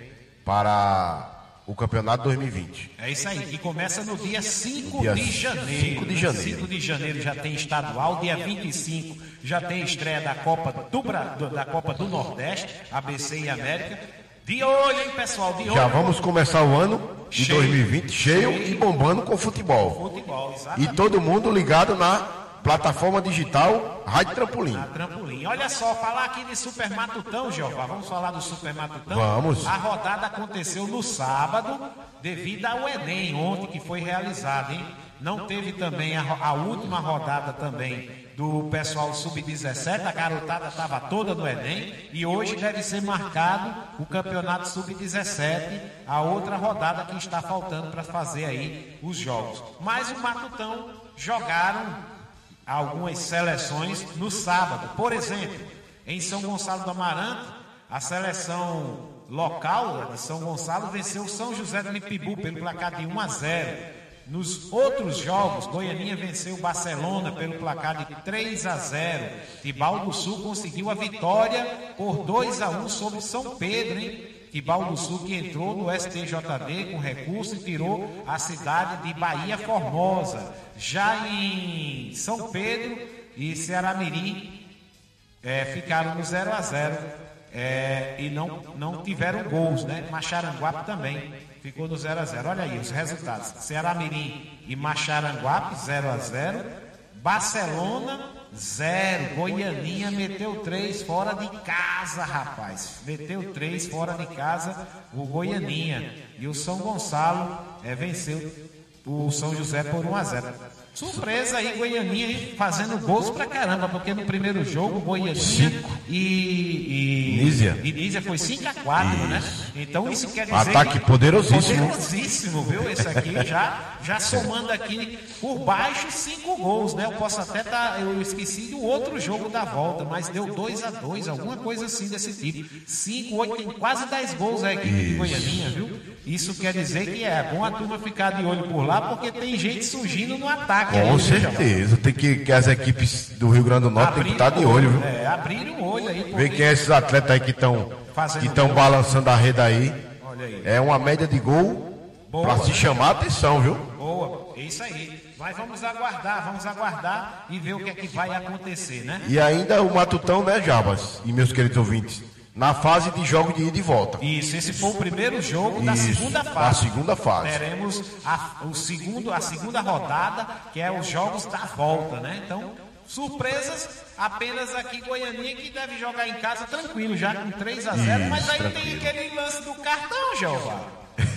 para o Campeonato 2020. É isso aí, que começa no dia 5 Dia de janeiro. 5 de janeiro. 5 de janeiro já tem estadual, dia 25 já tem estreia da Copa do, da Copa do Nordeste, ABC e América. De olho, hein, pessoal, de olho. Já vamos começar o ano de Cheio. 2020 cheio e bombando com futebol. Futebol, E todo mundo ligado na plataforma digital Rádio Trampolim. A trampolim. Olha só, falar aqui de Super Matutão, Jeová. Vamos falar do Super Matutão? Vamos. A rodada aconteceu no sábado, devido ao Enem, ontem que foi realizado, hein? Não teve também a, a última rodada também do pessoal sub-17, a garotada estava toda no Enem e hoje deve ser marcado o campeonato sub-17, a outra rodada que está faltando para fazer aí os jogos. Mas o Matutão jogaram algumas seleções no sábado. Por exemplo, em São Gonçalo do Amaranto, a seleção local de São Gonçalo venceu São José do Lipibu pelo placar de 1 a 0. Nos outros jogos, Goianinha venceu Barcelona pelo placar de 3 a 0. Tibau do Sul conseguiu a vitória por 2 a 1 sobre São Pedro, hein? Que entrou no STJD com recurso e tirou a cidade de Bahia Formosa. Já em São Pedro e Ceará-Mirim é, ficaram no 0 a 0 é, e não, não tiveram gols, né? Macharanguape também ficou no 0 a 0 Olha aí os resultados: Ceará-Mirim e Macharanguape 0 a 0 Barcelona 0. Goianinha meteu 3 fora de casa, rapaz. Meteu 3 fora de casa o Goianinha. E o São Gonçalo é, venceu o São José por 1 a 0 Surpresa aí, Goianinha aí, fazendo gols pra caramba, porque no primeiro jogo, Goianinha e, e. Nízia. E Nízia foi 5 a 4 né? Então isso quer dizer. Ataque que- poderosíssimo. Poderosíssimo, viu? Esse aqui já, já somando aqui por baixo cinco gols, né? Eu posso até tá, eu esqueci do outro jogo da volta, mas deu 2 a 2 alguma coisa assim desse tipo. 5, 8, tem quase 10 gols a equipe de Goianinha, viu? Isso quer dizer que é bom a turma ficar de olho por lá, porque tem gente surgindo no ataque. Com aí, viu, Jamal? certeza. Tem que, que as equipes do Rio Grande do Norte tem que estar de olho, viu? É, abriram o olho aí. Ver quem é esses atletas aí que estão que estão balançando a rede aí. Aí. É uma média de gol Boa. pra se chamar a atenção, viu? Boa, é isso aí. Mas vamos aguardar, vamos aguardar e ver o que é que vai acontecer, né? E ainda o Matutão, né, Jabas? E meus queridos ouvintes, na fase de jogo de ida e volta. Isso, esse foi o primeiro jogo da Isso, segunda da fase. segunda fase. Teremos a, o segundo, a segunda rodada, que é os jogos da volta, né? Então, surpresas apenas aqui em Goianinha, que deve jogar em casa tranquilo, já com 3 a 0 Isso, mas aí tem tranquilo. aquele lance do cartão, Jeová.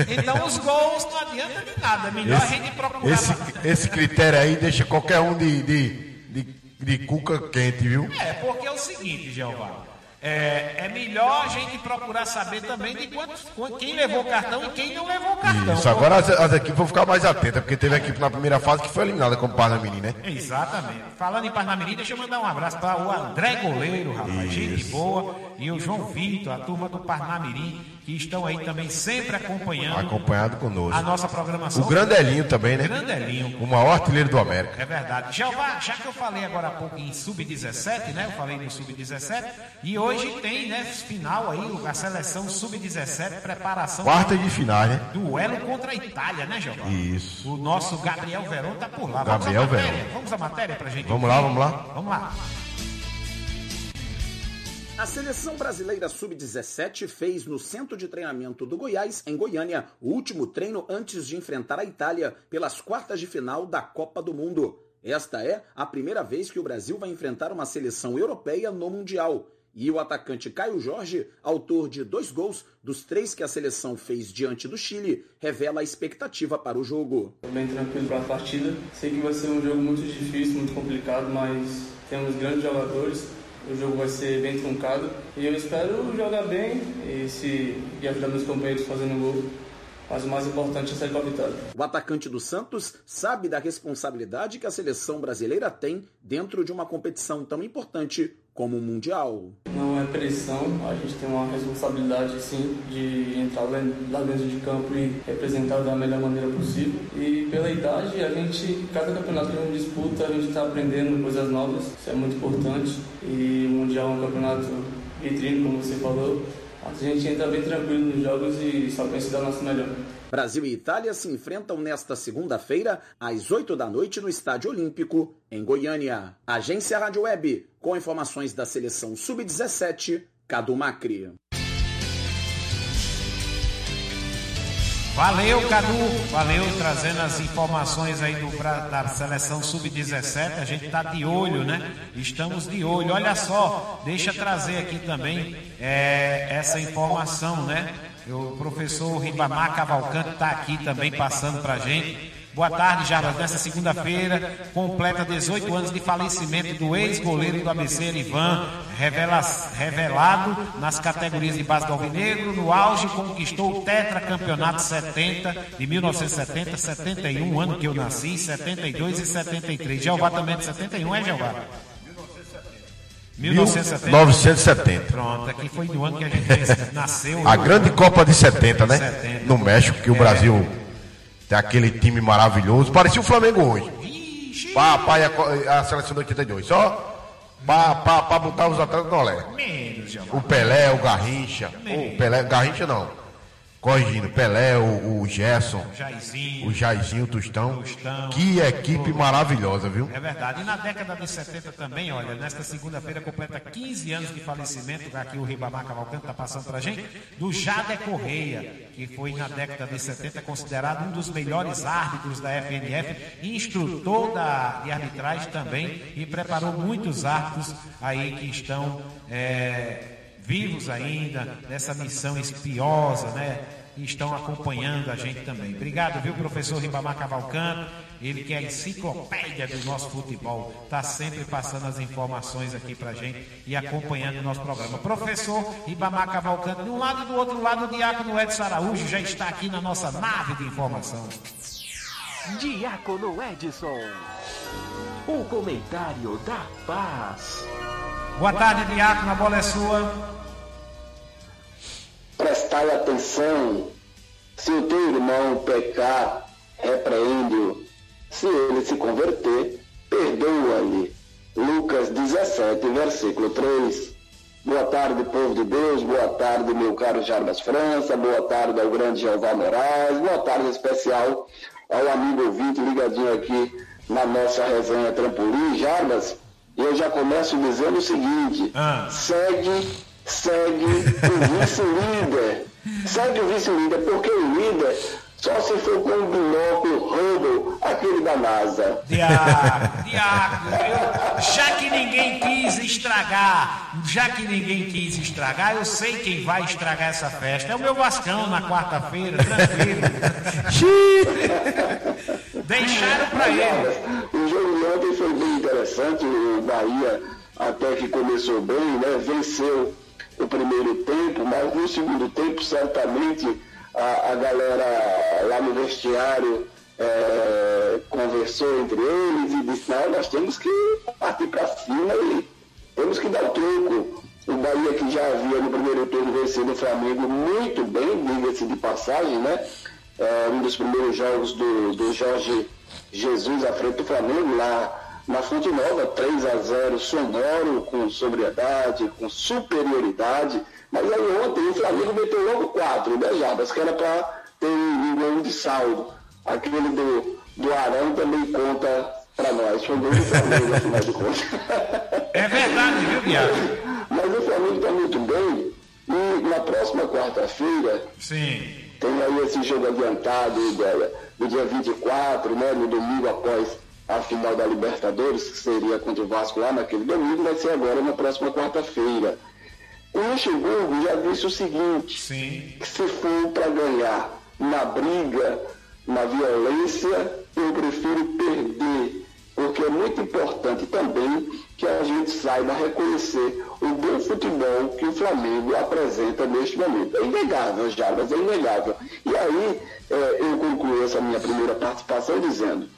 Então os gols não adianta de nada, é melhor a gente procurar. Esse, esse critério aí deixa qualquer um de, de, de, de cuca quente, viu? É, porque é o seguinte, Jeová. É, é melhor a gente procurar saber também de quantos, quant- quem levou o cartão e quem não levou o cartão. Isso, agora as, as equipes vão ficar mais atentas, porque teve equipe na primeira fase que foi eliminada como Parnamirim, né? Exatamente. Falando em Parnamirim, deixa eu mandar um abraço para o André Goleiro, rapaz. Gente boa. E o João Vitor, a turma do Parnamirim, que estão aí também sempre acompanhando Acompanhado a conosco. nossa programação. O Grandelinho também, né? Grandelinho. O maior artilheiro do América. É verdade. Jeová, já que eu falei agora há pouco em Sub-17, né? Eu falei no Sub-17. E hoje tem, né, final aí, a seleção Sub-17, preparação Quarta de final, né? duelo contra a Itália, né, Jeová? Isso. O nosso Gabriel Verão tá por lá. Gabriel vamos? Verón. Vamos à matéria pra gente. Vamos lá, vamos lá. Vamos lá. A seleção brasileira sub-17 fez no centro de treinamento do Goiás, em Goiânia, o último treino antes de enfrentar a Itália pelas quartas de final da Copa do Mundo. Esta é a primeira vez que o Brasil vai enfrentar uma seleção europeia no Mundial. E o atacante Caio Jorge, autor de dois gols dos três que a seleção fez diante do Chile, revela a expectativa para o jogo. Tô bem tranquilo para a partida. Sei que vai ser um jogo muito difícil, muito complicado, mas temos grandes jogadores. O jogo vai ser bem truncado e eu espero jogar bem e se e ajudar meus companheiros fazendo gol. Mas o mais importante é sair com a vitória. O atacante do Santos sabe da responsabilidade que a seleção brasileira tem dentro de uma competição tão importante como o Mundial. Não é pressão, a gente tem uma responsabilidade sim de entrar lá dentro de campo e representar da melhor maneira possível. E pela idade, a gente, cada campeonato que a gente disputa, a gente está aprendendo coisas novas, isso é muito importante. E o Mundial é um campeonato vitrine, como você falou. A gente entra bem tranquilo nos jogos e só pensa dar o nosso melhor. Brasil e Itália se enfrentam nesta segunda-feira, às 8 da noite, no Estádio Olímpico, em Goiânia. Agência Rádio Web, com informações da seleção Sub-17, Cadu Macri. Valeu, Cadu. Valeu, trazendo as informações aí do, da seleção sub-17. A gente tá de olho, né? Estamos de olho. Olha só, deixa trazer aqui também é, essa informação, né? O professor Ribamar Cavalcante está aqui também passando para a gente. Boa tarde, Jarbas. Nessa segunda-feira, completa 18 anos de falecimento do ex-goleiro do ABC, Ivan, revela, revelado nas categorias de base do Alvinegro. No auge, conquistou o tetracampeonato 70, de 1970, 71, ano que eu nasci, 72 e 73. Jeová também é de 71, é, Jeová? 1970. 1970. Pronto, aqui foi no ano que a gente [LAUGHS] nasceu. A grande Copa de 70, né? 70. No México, que o é. Brasil tem aquele time maravilhoso. Parecia o Flamengo hoje. Pá, pá, a, a seleção de 82. Só Pra, pra, pra botar os atletas no olé. O Pelé, o Garrincha. O Pelé, Garrincha não corrigindo, Pelé, o, o Gerson, Jairzinho, o Jairzinho, o Tostão. Tostão. Que equipe maravilhosa, viu? É verdade. E na década de 70 também, olha, nesta segunda-feira completa 15 anos de falecimento, aqui o Ribamar Cavalcante está passando para a gente, do Jade Correia, que foi na década de 70 considerado um dos melhores árbitros da FNF, instrutor da, de arbitragem também, e preparou muitos árbitros aí que estão. É, vivos ainda nessa missão espiosa, né? E estão acompanhando a gente também. Obrigado, viu, professor Ribamar Cavalcante? Ele que é a enciclopédia do nosso futebol, está sempre passando as informações aqui para a gente e acompanhando o nosso programa. Professor Ribamar Cavalcante, de um lado e do outro lado, o Diácono Edson Araújo já está aqui na nossa nave de informação. Diácono Edson, o comentário da paz. Boa tarde, Diácono, a bola é sua prestai atenção. Se o teu irmão pecar, repreende-o. Se ele se converter, perdoa-lhe. Lucas 17, versículo 3. Boa tarde, povo de Deus. Boa tarde, meu caro Jarbas França. Boa tarde ao grande Jeová Moraes. Boa tarde especial ao amigo ouvinte ligadinho aqui na nossa resenha Trampolim. Jarbas, eu já começo dizendo o seguinte: ah. segue segue o vice-líder. Segue o vice-líder, porque o líder só se for com um binóculo Hubble, aquele da NASA. Diaco, Diaco, eu, já que ninguém quis estragar, já que ninguém quis estragar, eu sei quem vai estragar essa festa. É o meu Vascão na quarta-feira, tranquilo. [LAUGHS] Deixaram para ele. O jogo de ontem foi bem interessante, o Bahia até que começou bem, né? Venceu o primeiro tempo, mas no segundo tempo, certamente, a, a galera lá no vestiário é, conversou entre eles e disse, não, nós temos que partir para cima e temos que dar o troco. O Bahia que já havia no primeiro turno vencido o Flamengo muito bem, diga-se de passagem, né? É, um dos primeiros jogos do, do Jorge Jesus à frente do Flamengo, lá na Fonte Nova, 3 a 0 sonoro, com sobriedade, com superioridade. Mas aí ontem o Flamengo meteu logo 4, né, Jabas, que era para ter um gol de saldo. Aquele do, do Arão também conta para nós. Foi gol do Flamengo, afinal de contas. [LAUGHS] É verdade, viu, Diabo? Mas o Flamengo está muito bem. E na próxima quarta-feira. Sim. Tem aí esse jogo adiantado do dia 24, né, no domingo após a final da Libertadores, que seria contra o Vasco lá naquele domingo, vai ser agora na próxima quarta-feira. O Luxemburgo já disse o seguinte: Sim. que se for para ganhar na briga, na violência, eu prefiro perder, porque é muito importante também que a gente saiba reconhecer o bom futebol que o Flamengo apresenta neste momento. É inegável, Jarbas, é inegável. E aí é, eu concluo essa minha primeira participação dizendo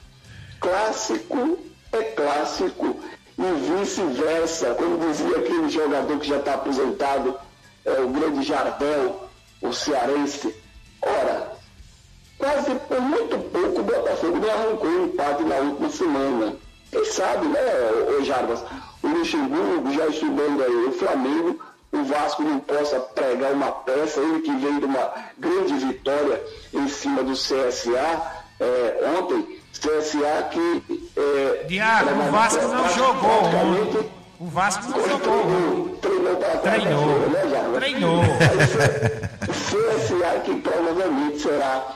clássico é clássico e vice-versa. Como dizia aquele jogador que já está aposentado, é, o grande Jardel, o cearense. Ora, quase por muito pouco o Botafogo me arrancou um empate na última semana. Quem sabe, né, o Jarbas? O Luxemburgo já estudando aí o Flamengo, o Vasco não possa pregar uma peça, ele que veio de uma grande vitória em cima do CSA é, ontem, CSA que. É, Diago, o Vasco não jogou ontem. O Vasco não jogou. Treinou para Treinou. Né, Treinou. CSA que provavelmente será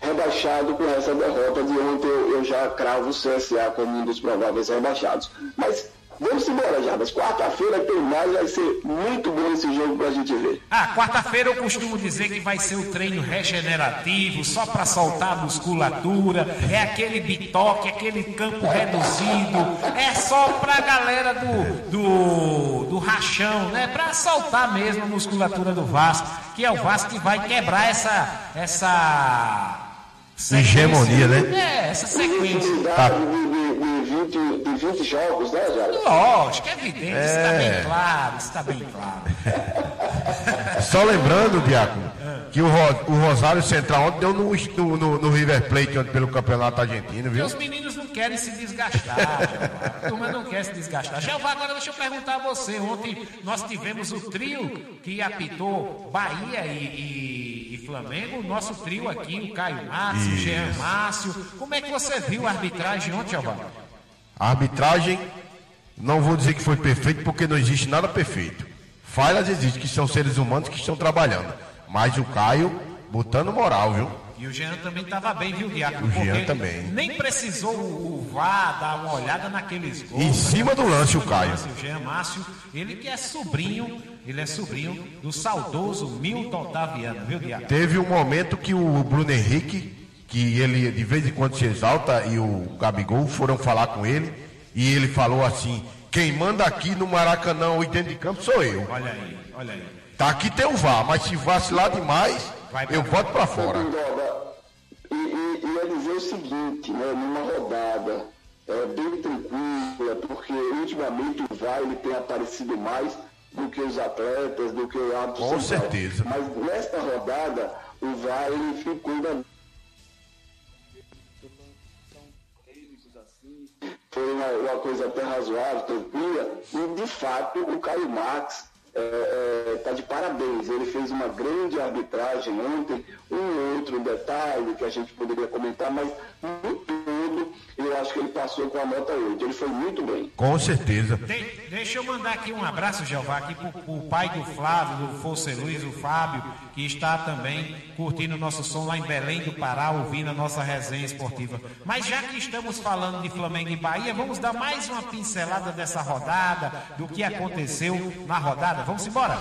rebaixado com essa derrota de ontem. Eu, eu já cravo o CSA como um dos prováveis rebaixados. Mas Vamos embora, Jabas. Quarta-feira tem mais, vai ser muito bom esse jogo pra gente ver. Ah, quarta-feira eu costumo dizer que vai ser o treino regenerativo, só para soltar a musculatura, é aquele bitoque, aquele campo reduzido, é só pra galera do, do, do rachão, né? Pra soltar mesmo a musculatura do Vasco, que é o Vasco que vai quebrar essa. essa Hegemonia, né? É, essa sequência. Tá. De, de, de, de 20 jogos, né, Jair? Lógico, é evidente, é. isso está bem claro, isso está bem claro. [LAUGHS] Só lembrando, Diácono, que o, o Rosário Central ontem deu no, no, no River Plate ontem pelo Campeonato Argentino, viu? os meninos não querem se desgastar, a turma não quer se desgastar. Jeová, agora deixa eu perguntar a você. Ontem nós tivemos o trio que apitou Bahia e, e, e Flamengo, o nosso trio aqui, o Caio Márcio, o Jean Márcio. Como é que você viu a arbitragem ontem, Jeová? A arbitragem, não vou dizer que foi perfeito, porque não existe nada perfeito. Falhas existem, que são seres humanos que estão trabalhando. Mas o Caio botando moral, viu? E o Jean também estava bem, viu, Diaco? O Jean também. Nem precisou o VAR dar uma olhada naqueles gols. Em cima do lance, o Caio. O Jean Márcio, ele que é sobrinho, ele é sobrinho do saudoso Milton Otaviano, viu, Diaco? Teve um momento que o Bruno Henrique, que ele de vez em quando se exalta, e o Gabigol foram falar com ele, e ele falou assim: quem manda aqui no Maracanã e dentro de campo sou eu. Olha aí, olha aí. Tá aqui tem o VAR, mas se vacilar demais, eu boto para fora. E, e, e ia dizer o seguinte, né, numa rodada é, bem tranquila, porque ultimamente o VAR ele tem aparecido mais do que os atletas, do que o árbitro Com central. certeza. Mas nesta rodada, o VAR ele ficou ainda foi uma, uma, coisa até razoável, tranquila, e de fato o Caio Max está é, é, tá de parabéns. Ele fez uma grande arbitragem ontem, um outro detalhe que a gente poderia comentar, mas todo eu acho que ele passou com a nota 8. Ele foi muito bem. Com certeza. De, deixa eu mandar aqui um abraço, Jeová, aqui para o pai do Flávio, do Força Luiz, o Fábio, que está também curtindo o nosso som lá em Belém do Pará, ouvindo a nossa resenha esportiva. Mas já que estamos falando de Flamengo e Bahia, vamos dar mais uma pincelada dessa rodada, do que aconteceu na rodada. Vamos embora?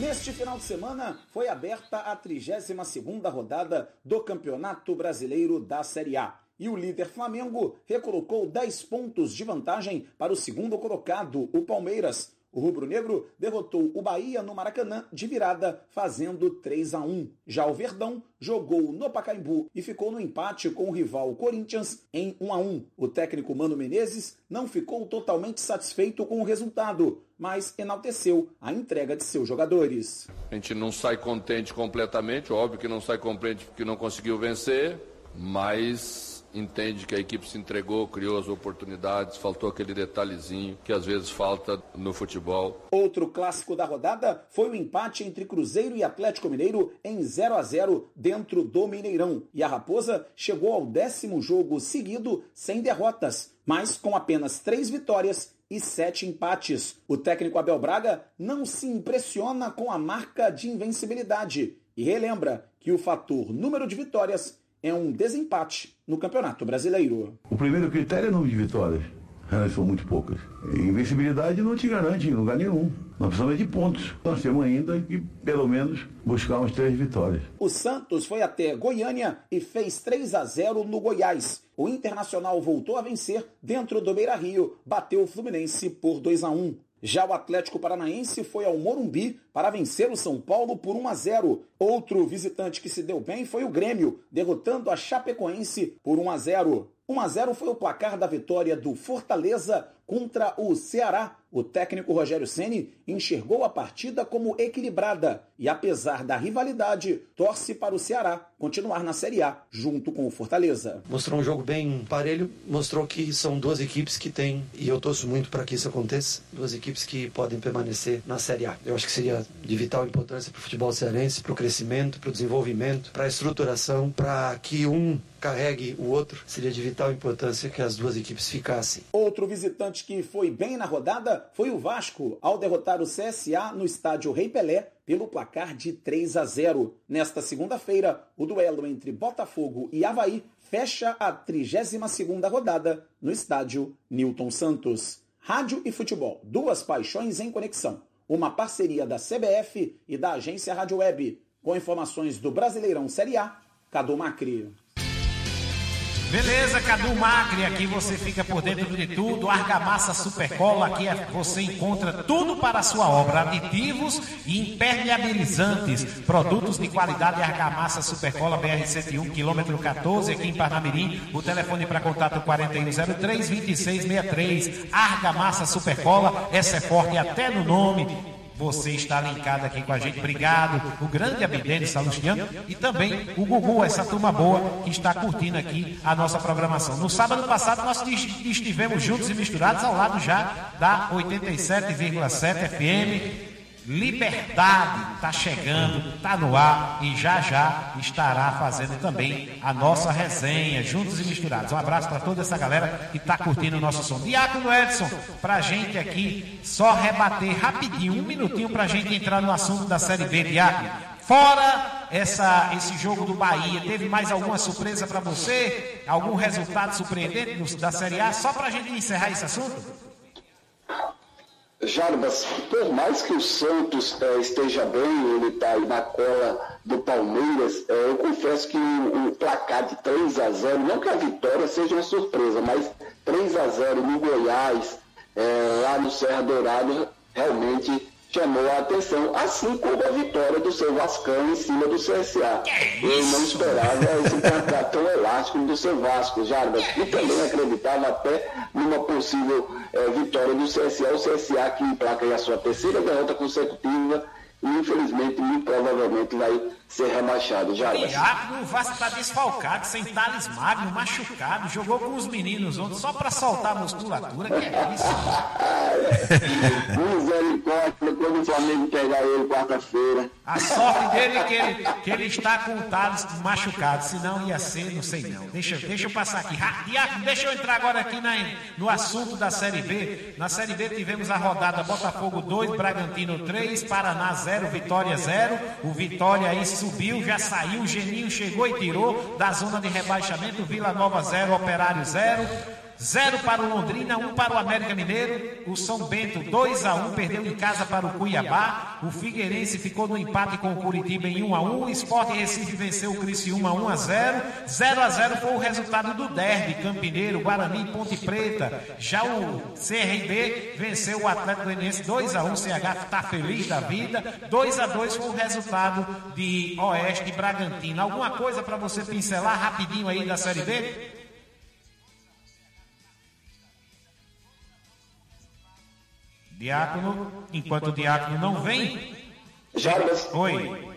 Neste final de semana foi aberta a 32ª rodada do Campeonato Brasileiro da Série A. E o líder Flamengo recolocou 10 pontos de vantagem para o segundo colocado, o Palmeiras. O rubro-negro derrotou o Bahia no Maracanã de virada, fazendo 3 a 1. Já o Verdão jogou no Pacaembu e ficou no empate com o rival Corinthians em 1 a 1. O técnico Mano Menezes não ficou totalmente satisfeito com o resultado, mas enalteceu a entrega de seus jogadores. A gente não sai contente completamente, óbvio que não sai contente porque não conseguiu vencer, mas entende que a equipe se entregou, criou as oportunidades, faltou aquele detalhezinho que às vezes falta no futebol. Outro clássico da rodada foi o empate entre Cruzeiro e Atlético Mineiro em 0 a 0 dentro do Mineirão. E a Raposa chegou ao décimo jogo seguido sem derrotas, mas com apenas três vitórias e sete empates. O técnico Abel Braga não se impressiona com a marca de invencibilidade e relembra que o fator número de vitórias é um desempate no Campeonato Brasileiro. O primeiro critério é o número de vitórias. Elas são muito poucas. invencibilidade não te garante em lugar nenhum. Nós precisamos de pontos. Nós temos ainda que, pelo menos, buscar umas três vitórias. O Santos foi até Goiânia e fez 3 a 0 no Goiás. O Internacional voltou a vencer dentro do Beira Rio, bateu o Fluminense por 2 a 1. Já o Atlético Paranaense foi ao Morumbi para vencer o São Paulo por 1 a 0. Outro visitante que se deu bem foi o Grêmio, derrotando a Chapecoense por 1 a 0. 1 a 0 foi o placar da vitória do Fortaleza contra o Ceará. O técnico Rogério Ceni enxergou a partida como equilibrada e, apesar da rivalidade, torce para o Ceará continuar na Série A junto com o Fortaleza. Mostrou um jogo bem parelho, mostrou que são duas equipes que têm, e eu torço muito para que isso aconteça, duas equipes que podem permanecer na Série A. Eu acho que seria de vital importância para o futebol cearense, para o crescimento, para o desenvolvimento, para a estruturação, para que um carregue o outro. Seria de vital importância que as duas equipes ficassem. Outro visitante que foi bem na rodada foi o Vasco, ao derrotar o CSA no estádio Rei Pelé pelo placar de 3 a 0. Nesta segunda-feira, o duelo entre Botafogo e Havaí fecha a 32ª rodada no estádio Newton Santos. Rádio e futebol, duas paixões em conexão. Uma parceria da CBF e da agência Rádio Web. Com informações do Brasileirão Série A, Cadu Macri. Beleza, Cadu Macri, aqui você fica por dentro de tudo. Argamassa Supercola, aqui é- você encontra tudo para a sua obra: aditivos e impermeabilizantes. Produtos de qualidade Argamassa Supercola BR-101, quilômetro 14, aqui em Parnamirim. O telefone para contato 4103-2663. Argamassa Supercola, essa é forte até no nome. Você está linkado aqui com a gente. Obrigado. O grande Abidene Salustiano e também o Gugu, essa turma boa que está curtindo aqui a nossa programação. No sábado passado nós estivemos juntos e misturados ao lado já da 87,7 FM. Liberdade está chegando, está no ar e já já estará fazendo também a nossa resenha, juntos e misturados. Um abraço para toda essa galera que está curtindo o nosso som. Diácono Edson, para a gente aqui, só rebater rapidinho, um minutinho para a gente entrar no assunto da Série B, Diácono. Fora essa, esse jogo do Bahia, teve mais alguma surpresa para você? Algum resultado surpreendente da Série A? Só para a gente encerrar esse assunto? Jarbas, por mais que o Santos é, esteja bem, ele está aí na cola do Palmeiras, é, eu confesso que o, o, placar de 3 a 0 não que a vitória seja uma surpresa, mas 3 a 0 no Goiás, é, lá no Serra Dourada, realmente chamou a atenção, assim como a vitória do seu Vascão em cima do CSA. Eu não esperava esse placar tão elástico do seu Vasco, Jarbas, e também acreditava até numa possível é, vitória do CSA, o CSA que emplaca aí a sua terceira derrota consecutiva e infelizmente muito provavelmente vai ser rebaixado. Já Diabo, o Vasco está desfalcado, sem Thales Magno, machucado, jogou com os meninos ontem só para soltar a musculatura. Que é isso? [LAUGHS] Misericórdia, quando o Flamengo pegar ele quarta-feira. A sorte dele é que ele, que ele está com o Thales machucado, senão ia ser, não sei não. Deixa, deixa eu passar aqui. Diabo, deixa eu entrar agora aqui na, no assunto da Série B. Na Série B tivemos a rodada Botafogo 2, Bragantino 3, Paraná 0, Vitória 0. O Vitória aí subiu, já saiu, o Geninho chegou e tirou da zona de rebaixamento, Vila Nova 0, Operário 0. 0 para o Londrina, 1 um para o América Mineiro. O São Bento 2 a 1 perdeu em casa para o Cuiabá. O Figueirense ficou no empate com o Curitiba em 1 a 1. O Sport Recife venceu o Criciúma 1 a 0. 0 a 0 foi o resultado do derby Campineiro, Guarani Ponte Preta. Já o CRB venceu o Atlético Goianiense 2 a 1. O CH está feliz da vida. 2 a 2 foi o resultado de Oeste e Bragantino. Alguma coisa para você pincelar rapidinho aí da Série B? Diácono, enquanto o diácono não vem. Jarbas. Oi.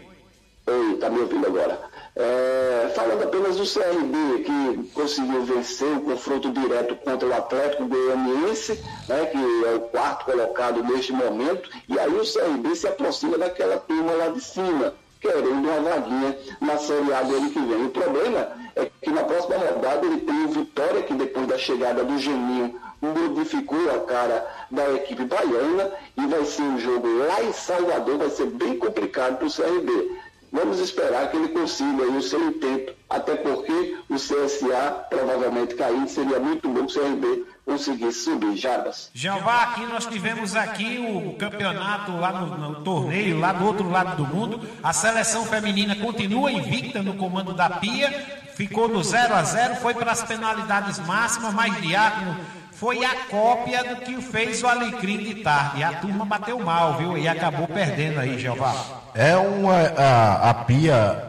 Oi, tá me ouvindo agora. É, falando apenas do CRB, que conseguiu vencer o confronto direto contra o Atlético Goianiense, né, que é o quarto colocado neste momento, e aí o CRB se aproxima daquela turma lá de cima, querendo uma vaguinha na Série A do ano que vem. O problema é que na próxima rodada ele tem o Vitória, que depois da chegada do Geninho modificou a cara da equipe baiana e vai ser um jogo lá em Salvador, vai ser bem complicado para o CRB. Vamos esperar que ele consiga o seu intento, até porque o CSA provavelmente caindo seria muito bom que o CRB conseguisse subir, Jarbas. Jeová, aqui nós tivemos aqui o campeonato lá no, no, torneio, lá do outro lado do mundo. A seleção feminina continua invicta no comando da Pia, ficou no 0 a 0 foi para as penalidades máximas, mas Diácono foi a cópia do que fez o Alecrim de tarde. A turma bateu mal, viu? E acabou perdendo aí, Jeová. É uma. A, a Pia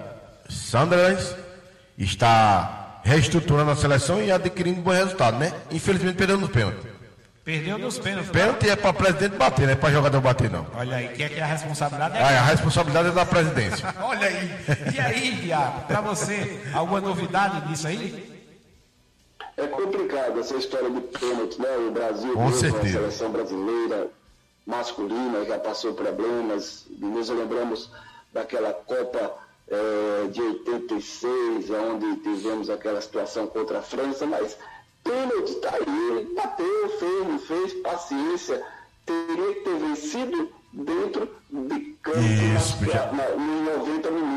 Sunderland está reestruturando a seleção e adquirindo bom resultado, né? Infelizmente perdeu nos pênaltis. Perdeu nos pênaltis. Pênalti é para presidente bater, não é para jogador bater, não. Olha aí, que é que a responsabilidade é. Ah, a responsabilidade é da presidência. [LAUGHS] Olha aí. E aí, Diabo, para você, alguma novidade disso aí? É complicado essa história de pênalti, né? O Brasil, Com mesmo, certeza. a seleção brasileira masculina já passou problemas. Nos lembramos daquela Copa eh, de 86, onde tivemos aquela situação contra a França, mas pênalti tá aí, bateu, fez, não fez, paciência. Teria que ter vencido dentro de campo Isso, na- em 90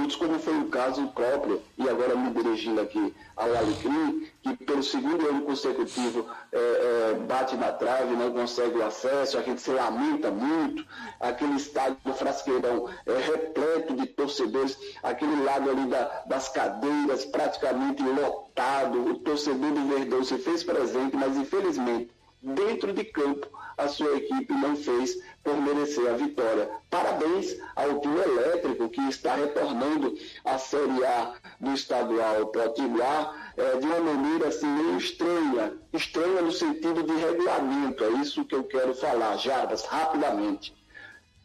minutos, como foi o caso próprio, e agora me dirigindo aqui ao Alecrim, que pelo segundo ano consecutivo é, é, bate na trave, não consegue o acesso, a gente se lamenta muito, aquele estádio do Frasqueirão é repleto de torcedores, aquele lado ali da- das cadeiras praticamente lotado, o torcedor do Verdão se fez presente, mas infelizmente dentro de campo a sua equipe não fez por merecer a vitória. Parabéns ao time elétrico que está retornando à Série A do estadual Potiguar eh, de uma maneira assim meio estranha, estranha no sentido de regulamento, é isso que eu quero falar, Jarbas, rapidamente.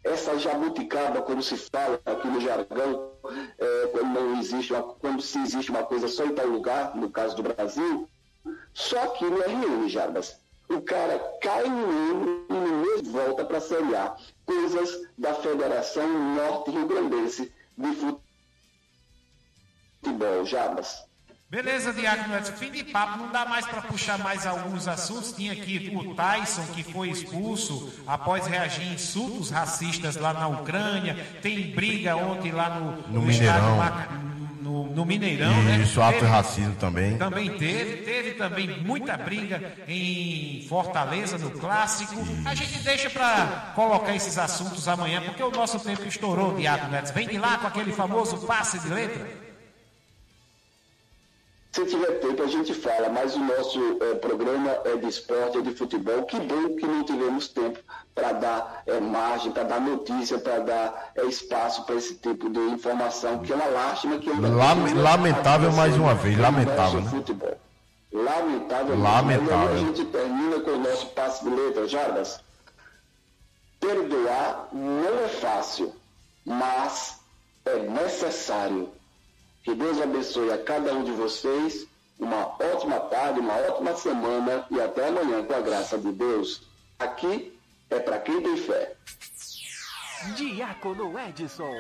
Essa jabuticaba, como se fala aqui no jargão, eh, quando, não existe uma, quando se existe uma coisa só em tal lugar, no caso do Brasil, só aqui no RN, Jarbas. O cara cai no ano e no mês volta para a Série A. Coisas da Federação Norte Rio Grandense de Futebol, Jarbas. Beleza, Diácono Edson. Fim de papo, não dá mais para puxar mais alguns assuntos. Tinha aqui o Tyson, que foi expulso após reagir a insultos racistas lá na Ucrânia. Tem briga ontem lá no, No estádio Mineirão. Maca- no, no Mineirão, né? Isso, ato de Teve- racismo também. Também teve, teve também muita briga em Fortaleza no clássico. A gente deixa para colocar esses assuntos amanhã, porque o nosso tempo estourou, Diácono Edson. Vem de lá com aquele famoso passe de letra. Se tiver tempo, a gente fala, mas o nosso eh, programa é de esporte, é de futebol. Que bom que não tivemos tempo para dar eh, margem, para dar notícia, para dar eh, espaço para esse tipo de informação, que é uma lástima que ainda Lame- lamentável mais uma vez, no lamentável, né? Futebol. Lamentável. Lamentável. Aí a gente termina com o nosso passe de letra, Jarbas. Perdoar não é fácil, mas é necessário. Que Deus abençoe a cada um de vocês. Uma ótima tarde, uma ótima semana e até amanhã, com a graça de Deus. Aqui é para quem tem fé. Diácono Edson.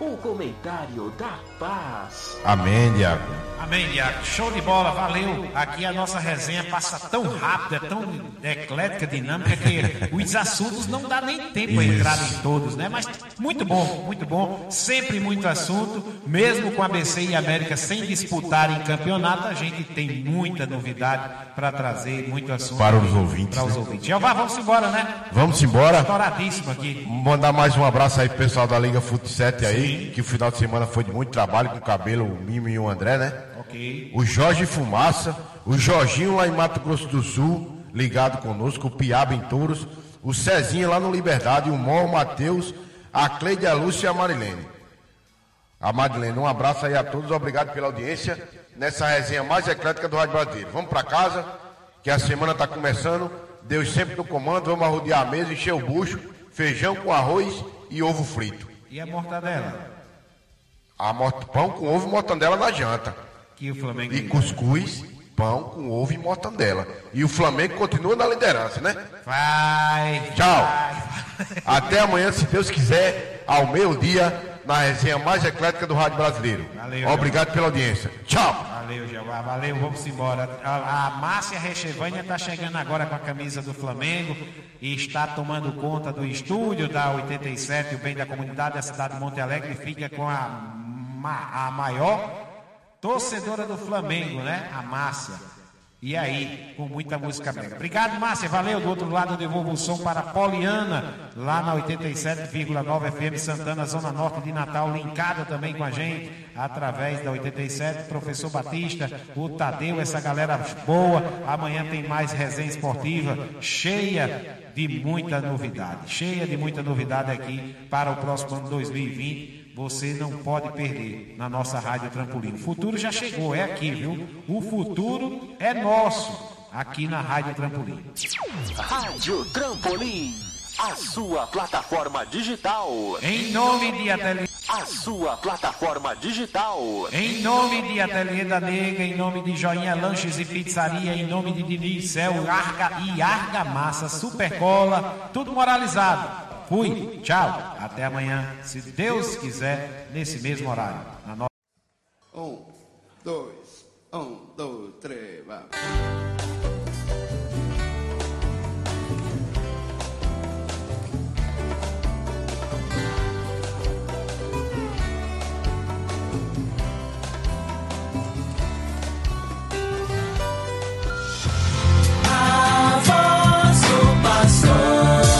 O comentário da paz. Amém, Diácono. Amém, Diácono. Show de bola, valeu. Aqui a nossa resenha passa tão rápida, tão eclética, dinâmica, que os assuntos não dá nem tempo a entrar em todos, né? Mas muito bom, muito bom. Sempre muito assunto. Mesmo com a BC e a América sem disputarem campeonato, a gente tem muita novidade para trazer, muito assunto. Para os ouvintes, Para os né? ouvintes. Jeová, vamos embora, né? Vamos embora? Estouradíssimo aqui. Mandar mais um abraço aí pro pessoal da Liga Fut 7 aí, que o final de semana foi de muito trabalho com o cabelo, o Mimo e o André, né? Ok. O Jorge Fumaça, o Jorginho lá em Mato Grosso do Sul, ligado conosco, o Piaba em Touros, o Cezinho lá no Liberdade, o Mó, o Matheus, a Cleide, a Lúcia e a Marilene. A Marilene, um abraço aí a todos, obrigado pela audiência nessa resenha mais eclética do Rádio Brasileiro. Vamos para casa, que a semana está começando, Deus sempre no comando, vamos arrodear a mesa, encher o bucho, feijão com arroz e ovo frito. E a mortadela? A mort- pão com ovo e mortandela na janta. Que o Flamengo. E cuscuz, pão com ovo e mortandela. E o Flamengo continua na liderança, né? Vai. Tchau. Até amanhã, se Deus quiser, ao meio-dia, na resenha mais eclética do Rádio Brasileiro. Valeu, Obrigado pela audiência. Tchau. Valeu, Jeová. Valeu, vamos embora. A, a Márcia Rechevânia está chegando agora com a camisa do Flamengo e está tomando conta do estúdio da 87, o bem da comunidade da cidade de Monte Alegre. Fica com a, a maior torcedora do Flamengo, né? A Márcia. E aí, com muita música brega. Obrigado, Márcia. Valeu. Do outro lado, eu devolvo o som para Poliana, lá na 87,9 FM Santana, Zona Norte de Natal, linkada também com a gente, através da 87. Professor Batista, o Tadeu, essa galera boa. Amanhã tem mais resenha esportiva, cheia de muita novidade. Cheia de muita novidade aqui para o próximo ano 2020 você não pode perder na nossa Rádio Trampolim. O futuro já chegou, é aqui, viu? O futuro é nosso, aqui na Rádio Trampolim. Rádio Trampolim. A sua plataforma digital. Em nome de Ateliê. A sua plataforma digital. Em nome de Ateliê da Nega, em nome de Joinha Lanches e Pizzaria, em nome de Diniz Céu, Arga e Argamassa, Supercola, tudo moralizado. Fui, tchau. Até amanhã, se Deus quiser, nesse mesmo horário. No... Um, dois, um, dois, três, vamos. A voz do pastor.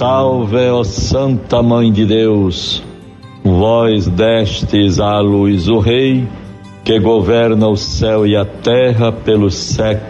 Salve, ó Santa Mãe de Deus, vós destes à luz o Rei, que governa o céu e a terra pelos séculos